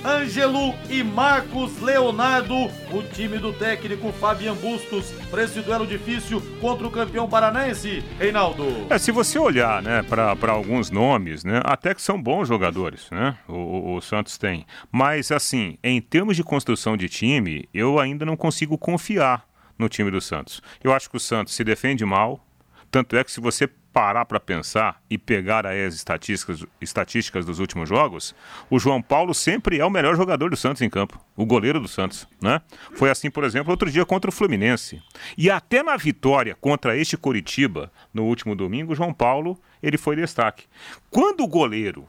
Ângelo e Marcos Leonardo, o time do técnico Fabian Bustos, para esse duelo difícil contra o campeão paranaense, Reinaldo. É, se você olhar, né, para alguns nomes, né, até que são bons jogadores, né, o, o- Santos tem. Mas, assim, em termos de construção de time, eu ainda não consigo confiar no time do Santos. Eu acho que o Santos se defende mal, tanto é que se você parar para pensar e pegar as estatísticas, estatísticas dos últimos jogos, o João Paulo sempre é o melhor jogador do Santos em campo, o goleiro do Santos, né? Foi assim, por exemplo, outro dia contra o Fluminense. E até na vitória contra este Coritiba no último domingo, o João Paulo, ele foi destaque. Quando o goleiro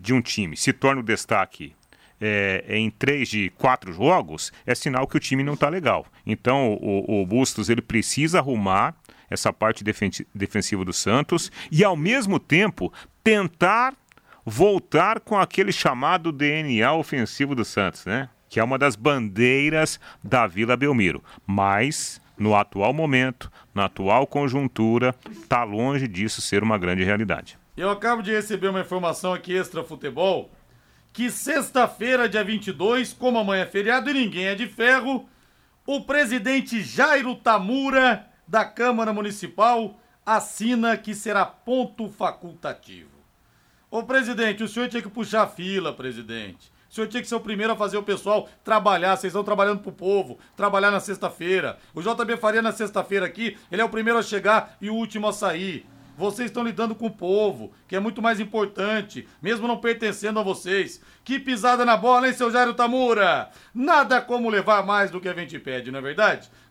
de um time se torna o destaque é, em três de quatro jogos, é sinal que o time não está legal. Então o, o Bustos ele precisa arrumar essa parte defen- defensiva do Santos e ao mesmo tempo tentar voltar com aquele chamado DNA ofensivo do Santos, né? Que é uma das bandeiras da Vila Belmiro. Mas no atual momento, na atual conjuntura, está longe disso ser uma grande realidade. Eu acabo de receber uma informação aqui extra futebol que sexta-feira, dia 22, como amanhã é feriado e ninguém é de ferro, o presidente Jairo Tamura da Câmara Municipal assina que será ponto facultativo. Ô presidente, o senhor tinha que puxar a fila, presidente. O senhor tinha que ser o primeiro a fazer o pessoal trabalhar. Vocês estão trabalhando pro povo, trabalhar na sexta-feira. O JB Faria na sexta-feira aqui, ele é o primeiro a chegar e o último a sair. Vocês estão lidando com o povo, que é muito mais importante, mesmo não pertencendo a vocês. Que pisada na bola, hein, seu Jairo Tamura? Nada como levar mais do que a gente pede, não é verdade?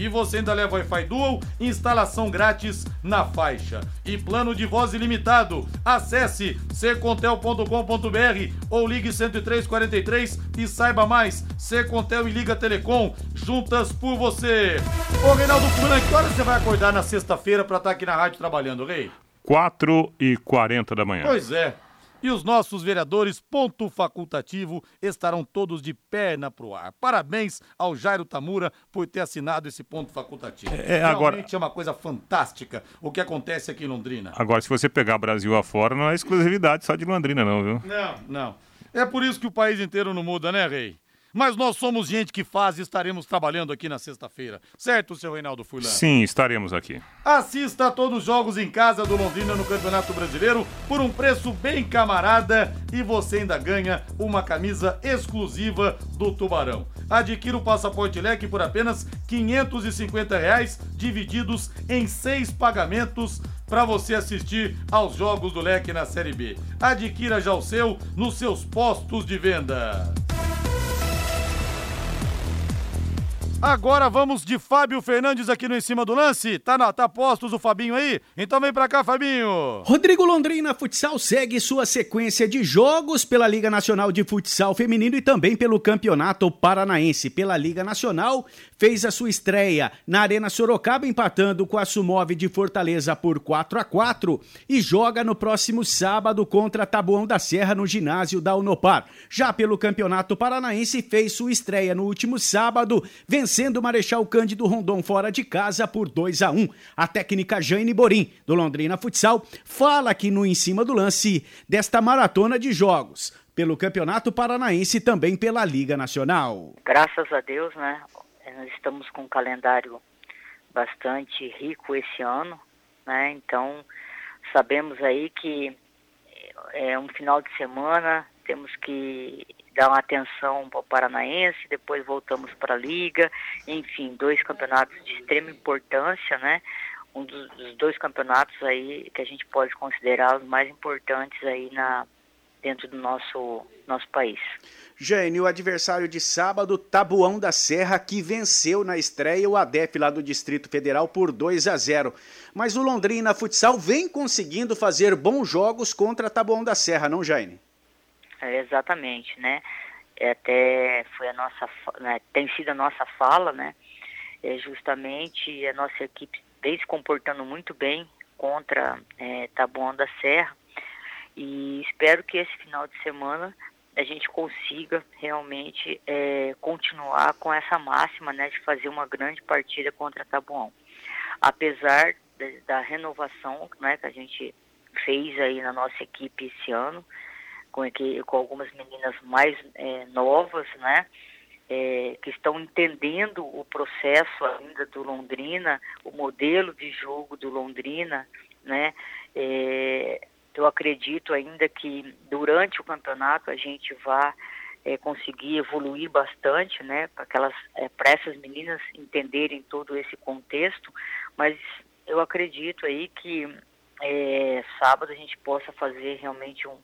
E você ainda leva Wi-Fi Dual, instalação grátis na faixa. E plano de voz ilimitado. Acesse secontel.com.br ou ligue 10343 e saiba mais. Secontel e Liga Telecom, juntas por você. Ô Reinaldo Fulan, que hora você vai acordar na sexta-feira pra estar aqui na rádio trabalhando, Rei? 4 e 40 da manhã. Pois é. E os nossos vereadores, ponto facultativo, estarão todos de perna pro ar. Parabéns ao Jairo Tamura por ter assinado esse ponto facultativo. É, agora- Realmente é uma coisa fantástica o que acontece aqui em Londrina. Agora, se você pegar Brasil afora, não é exclusividade só de Londrina, não, viu? Não, não. É por isso que o país inteiro não muda, né, Rei? Mas nós somos gente que faz e estaremos trabalhando aqui na sexta-feira. Certo, seu Reinaldo Furlan? Sim, estaremos aqui. Assista a todos os jogos em casa do Londrina no Campeonato Brasileiro por um preço bem camarada e você ainda ganha uma camisa exclusiva do Tubarão. Adquira o passaporte leque por apenas 550 reais, divididos em seis pagamentos para você assistir aos jogos do leque na Série B. Adquira já o seu nos seus postos de venda. Agora vamos de Fábio Fernandes aqui no Em Cima do Lance. Tá, na, tá postos o Fabinho aí? Então vem pra cá, Fabinho. Rodrigo Londrina Futsal segue sua sequência de jogos pela Liga Nacional de Futsal Feminino e também pelo Campeonato Paranaense. Pela Liga Nacional, fez a sua estreia na Arena Sorocaba, empatando com a Sumove de Fortaleza por 4 a 4 e joga no próximo sábado contra Taboão da Serra no ginásio da Unopar. Já pelo Campeonato Paranaense, fez sua estreia no último sábado, vencendo o Marechal Cândido Rondon fora de casa por 2 a 1 A técnica Jane Borim, do Londrina Futsal, fala aqui no Em Cima do Lance desta maratona de jogos pelo Campeonato Paranaense e também pela Liga Nacional. Graças a Deus, né? Nós estamos com um calendário bastante rico esse ano, né? Então, sabemos aí que é um final de semana, temos que dar uma atenção para o Paranaense, depois voltamos para a Liga, enfim, dois campeonatos de extrema importância, né? Um dos, dos dois campeonatos aí que a gente pode considerar os mais importantes aí na, dentro do nosso, nosso país. Jane, o adversário de sábado, Tabuão da Serra, que venceu na estreia o ADEF lá do Distrito Federal por 2 a 0. Mas o Londrina Futsal vem conseguindo fazer bons jogos contra Tabuão da Serra, não, Jane? É, exatamente, né? É, até foi a nossa, né, tem sido a nossa fala, né? É justamente a nossa equipe vem se comportando muito bem contra é, Tabuão da Serra e espero que esse final de semana a gente consiga realmente é, continuar com essa máxima né, de fazer uma grande partida contra Tabuão. Apesar de, da renovação né, que a gente fez aí na nossa equipe esse ano, com, com algumas meninas mais é, novas, né, é, que estão entendendo o processo ainda do Londrina, o modelo de jogo do Londrina, né, é, eu acredito ainda que durante o campeonato a gente vai é, conseguir evoluir bastante, né, para aquelas é, para essas meninas entenderem todo esse contexto, mas eu acredito aí que é, sábado a gente possa fazer realmente um,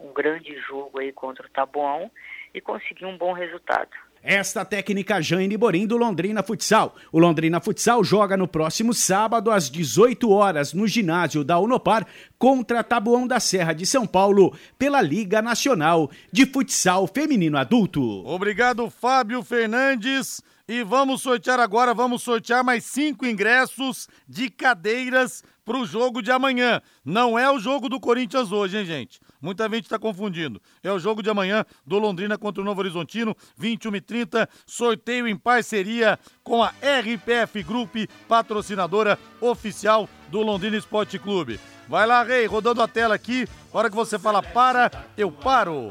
um grande jogo aí contra o Taboão e conseguir um bom resultado. Esta técnica Jane Borim do Londrina Futsal. O Londrina Futsal joga no próximo sábado às 18 horas no ginásio da Unopar contra Tabuão da Serra de São Paulo pela Liga Nacional de Futsal Feminino Adulto. Obrigado, Fábio Fernandes. E vamos sortear agora, vamos sortear mais cinco ingressos de cadeiras para o jogo de amanhã. Não é o jogo do Corinthians hoje, hein, gente? Muita gente está confundindo. É o jogo de amanhã do Londrina contra o Novo Horizontino, 21 e 30 Sorteio em parceria com a RPF Group, patrocinadora oficial do Londrina Esporte Clube. Vai lá, Rei, rodando a tela aqui. Hora que você fala para, eu paro.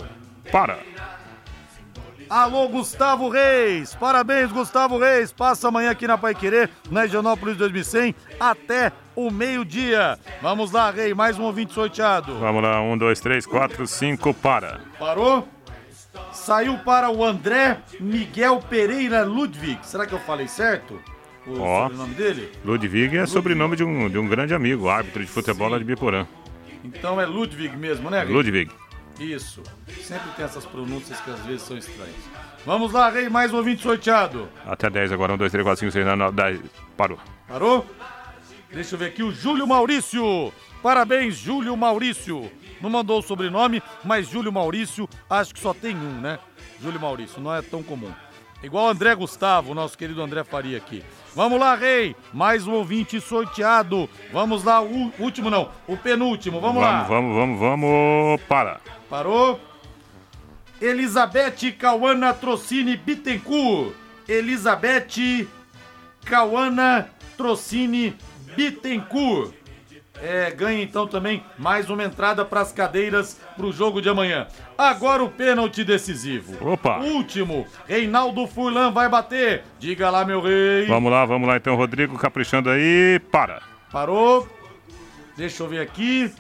Para. Alô, Gustavo Reis. Parabéns, Gustavo Reis. Passa amanhã aqui na Pai Querer, na Higienópolis 2100, até o meio-dia. Vamos lá, Rei, mais um ouvinte sorteado. Vamos lá, um, dois, três, quatro, cinco, para. Parou? Saiu para o André Miguel Pereira Ludwig. Será que eu falei certo? O Ó, sobrenome dele? Ludwig é sobrenome de um, de um grande amigo, árbitro de futebol lá de Biporã. Então é Ludwig mesmo, né, Rei? Ludwig. Isso. Sempre tem essas pronúncias que às vezes são estranhas. Vamos lá, Rei, mais um ouvinte sorteado. Até 10 agora, um, dois, três, quatro, cinco, seis, nove, dez. Parou. Parou? Deixa eu ver aqui o Júlio Maurício. Parabéns, Júlio Maurício. Não mandou o sobrenome, mas Júlio Maurício, acho que só tem um, né? Júlio Maurício, não é tão comum. Igual André Gustavo, nosso querido André Faria aqui. Vamos lá, Rei. Mais um ouvinte sorteado. Vamos lá, o último não, o penúltimo. Vamos, lá. Vamos, vamos, vamos, para. Parou? Elizabeth Cauana Trocini Bittencourt. Elizabeth Cauana Trocini Bittencourt. É, ganha então também mais uma entrada para as cadeiras para o jogo de amanhã. Agora o pênalti decisivo. Opa. Último, Reinaldo Furlan vai bater. Diga lá, meu rei. Vamos lá, vamos lá então, Rodrigo, caprichando aí, para. Parou. Deixa eu ver aqui.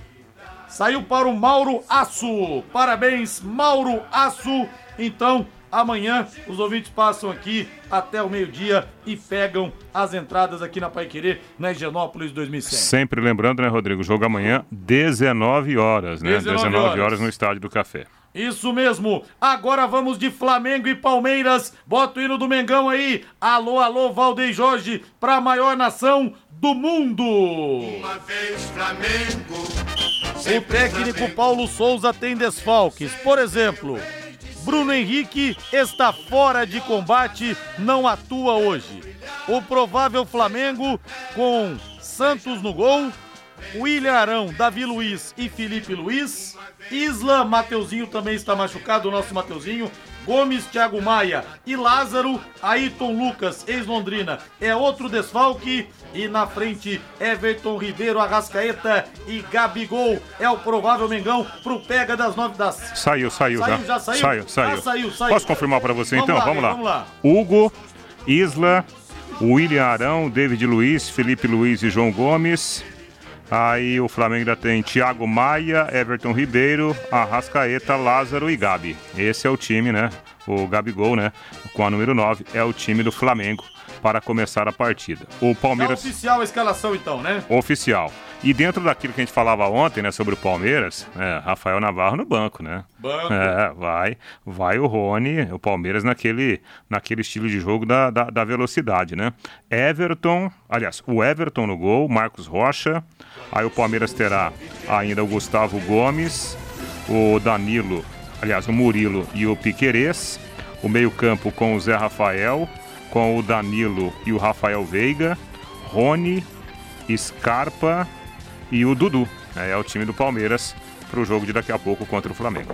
Saiu para o Mauro Aço. Parabéns, Mauro Aço. Então, amanhã os ouvintes passam aqui até o meio-dia e pegam as entradas aqui na Pai Querer, na Higienópolis 2100. Sempre lembrando, né, Rodrigo? Jogo amanhã, 19 horas, né? 19 19 horas. horas no Estádio do Café. Isso mesmo. Agora vamos de Flamengo e Palmeiras. Bota o hino do Mengão aí. Alô, alô, Valdeir Jorge, pra maior nação do mundo. Uma vez Flamengo. O técnico Paulo Souza tem desfalques. Por exemplo, Bruno Henrique está fora de combate, não atua hoje. O provável Flamengo com Santos no gol, William Arão, Davi Luiz e Felipe Luiz. Isla, Mateuzinho também está machucado, o nosso Mateuzinho. Gomes, Thiago Maia e Lázaro, Ayrton Lucas, ex-Londrina, é outro desfalque. E na frente, Everton Ribeiro, Arrascaeta e Gabigol. É o provável Mengão pro pega das nove das. Saiu, saiu, Saiu, já. já saiu? Saiu, saiu. Ah, saiu, saiu. Posso confirmar para você Vamos então? lá, vamos, lá. vamos lá. Hugo, Isla, William Arão, David Luiz, Felipe Luiz e João Gomes. Aí o Flamengo ainda tem Thiago Maia, Everton Ribeiro, Arrascaeta, Lázaro e Gabi. Esse é o time, né? O Gabigol, né? Com a número 9, é o time do Flamengo para começar a partida. O Palmeiras. Tá oficial a escalação, então, né? Oficial. E dentro daquilo que a gente falava ontem, né, sobre o Palmeiras, é, Rafael Navarro no banco, né? Banco. É, vai, vai o Rony, o Palmeiras naquele, naquele estilo de jogo da, da, da velocidade, né? Everton, aliás, o Everton no gol, Marcos Rocha. Aí o Palmeiras terá ainda o Gustavo Gomes, o Danilo, aliás, o Murilo e o Piquerez. O meio-campo com o Zé Rafael, com o Danilo e o Rafael Veiga, Rony, Scarpa e o Dudu. É, o time do Palmeiras para o jogo de daqui a pouco contra o Flamengo.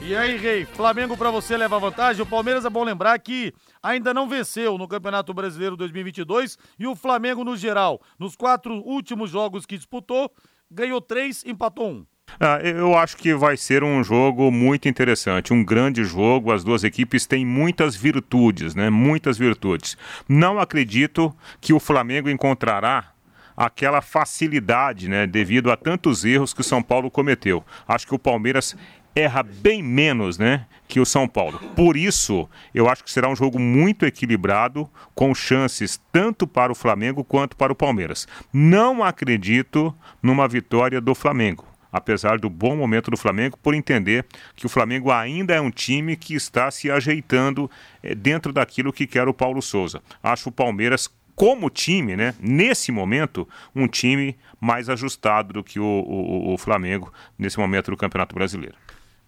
E aí, Rei, Flamengo para você leva vantagem. O Palmeiras é bom lembrar que ainda não venceu no Campeonato Brasileiro 2022 e o Flamengo no geral, nos quatro últimos jogos que disputou, ganhou três, empatou um. Ah, eu acho que vai ser um jogo muito interessante, um grande jogo. As duas equipes têm muitas virtudes, né? Muitas virtudes. Não acredito que o Flamengo encontrará aquela facilidade, né? Devido a tantos erros que o São Paulo cometeu. Acho que o Palmeiras erra bem menos, né, que o São Paulo. Por isso, eu acho que será um jogo muito equilibrado, com chances tanto para o Flamengo quanto para o Palmeiras. Não acredito numa vitória do Flamengo apesar do bom momento do Flamengo, por entender que o Flamengo ainda é um time que está se ajeitando é, dentro daquilo que quer o Paulo Souza. Acho o Palmeiras como time, né, nesse momento, um time mais ajustado do que o, o, o Flamengo nesse momento do Campeonato Brasileiro.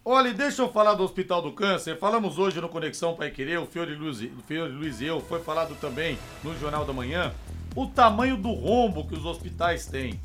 Olha, deixa eu falar do Hospital do Câncer. Falamos hoje no Conexão Pai Querer, o Fiore Luiz, Fiore Luiz e eu, foi falado também no Jornal da Manhã, o tamanho do rombo que os hospitais têm.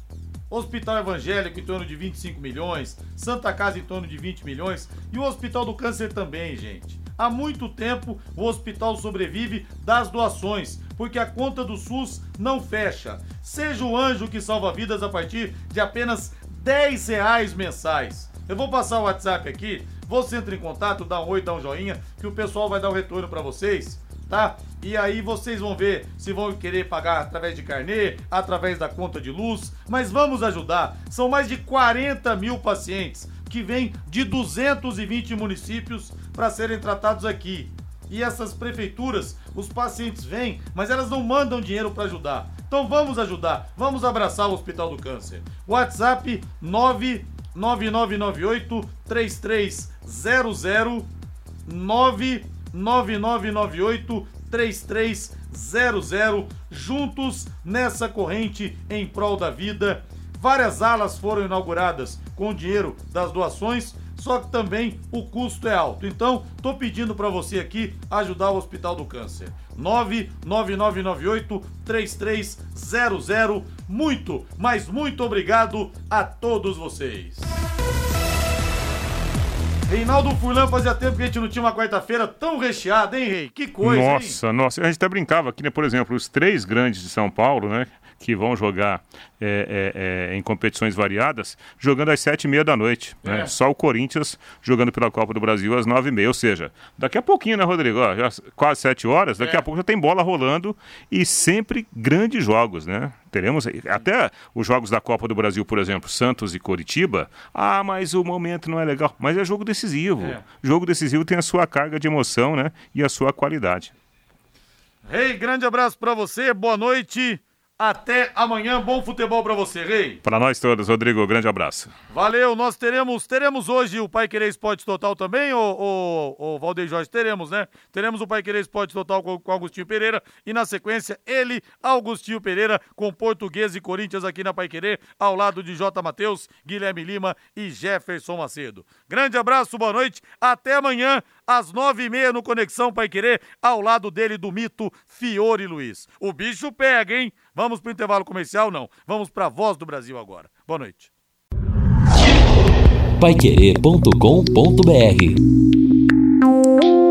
Hospital Evangélico em torno de 25 milhões, Santa Casa em torno de 20 milhões e o Hospital do Câncer também, gente. Há muito tempo o hospital sobrevive das doações, porque a conta do SUS não fecha. Seja o anjo que salva vidas a partir de apenas 10 reais mensais. Eu vou passar o WhatsApp aqui, você entra em contato, dá um oi, dá um joinha, que o pessoal vai dar o um retorno para vocês tá? E aí vocês vão ver se vão querer pagar através de carnê, através da conta de luz, mas vamos ajudar. São mais de 40 mil pacientes que vêm de 220 municípios para serem tratados aqui. E essas prefeituras, os pacientes vêm, mas elas não mandam dinheiro para ajudar. Então vamos ajudar, vamos abraçar o Hospital do Câncer. WhatsApp 99998 3300 9 9998 3300 juntos nessa corrente em prol da vida. Várias alas foram inauguradas com dinheiro das doações, só que também o custo é alto. Então, tô pedindo para você aqui ajudar o Hospital do Câncer. 99998 3300. Muito, mas muito obrigado a todos vocês. Reinaldo Furlan fazia tempo que a gente não tinha uma quarta-feira tão recheada, hein, Rei? Que coisa, Nossa, hein? nossa. A gente até brincava aqui, né? Por exemplo, os três grandes de São Paulo, né? Que vão jogar é, é, é, em competições variadas, jogando às sete e meia da noite. Né? É. Só o Corinthians jogando pela Copa do Brasil às nove e meia. Ou seja, daqui a pouquinho, né, Rodrigo? Ó, já quase sete horas, daqui É. a pouco já tem bola rolando e sempre grandes jogos, né? Teremos até os jogos da Copa do Brasil, por exemplo, Santos e Coritiba. Ah, mas o momento não é legal. Mas é jogo decisivo. É. Jogo decisivo tem a sua carga de emoção, né? E a sua qualidade. Rei, grande abraço pra você, boa noite. Até amanhã, bom futebol pra você, Rei. Para nós todos, Rodrigo, grande abraço. Valeu, nós teremos, teremos hoje o Pai Querer Esporte Total também, ô, ô, ô Valdeir Jorge, teremos, né? Teremos o Pai Querer Esporte Total com, com Augustinho Pereira e na sequência ele, Augustinho Pereira, com Português e Corinthians aqui na Pai Querer, ao lado de J. Matheus, Guilherme Lima e Jefferson Macedo. Grande abraço, boa noite, até amanhã, às nove e meia no Conexão Pai Querer, ao lado dele do mito Fiore Luiz. O bicho pega, hein? Vamos pro intervalo comercial? Não. Vamos pra Voz do Brasil agora. Boa noite. Paiquerê.com.br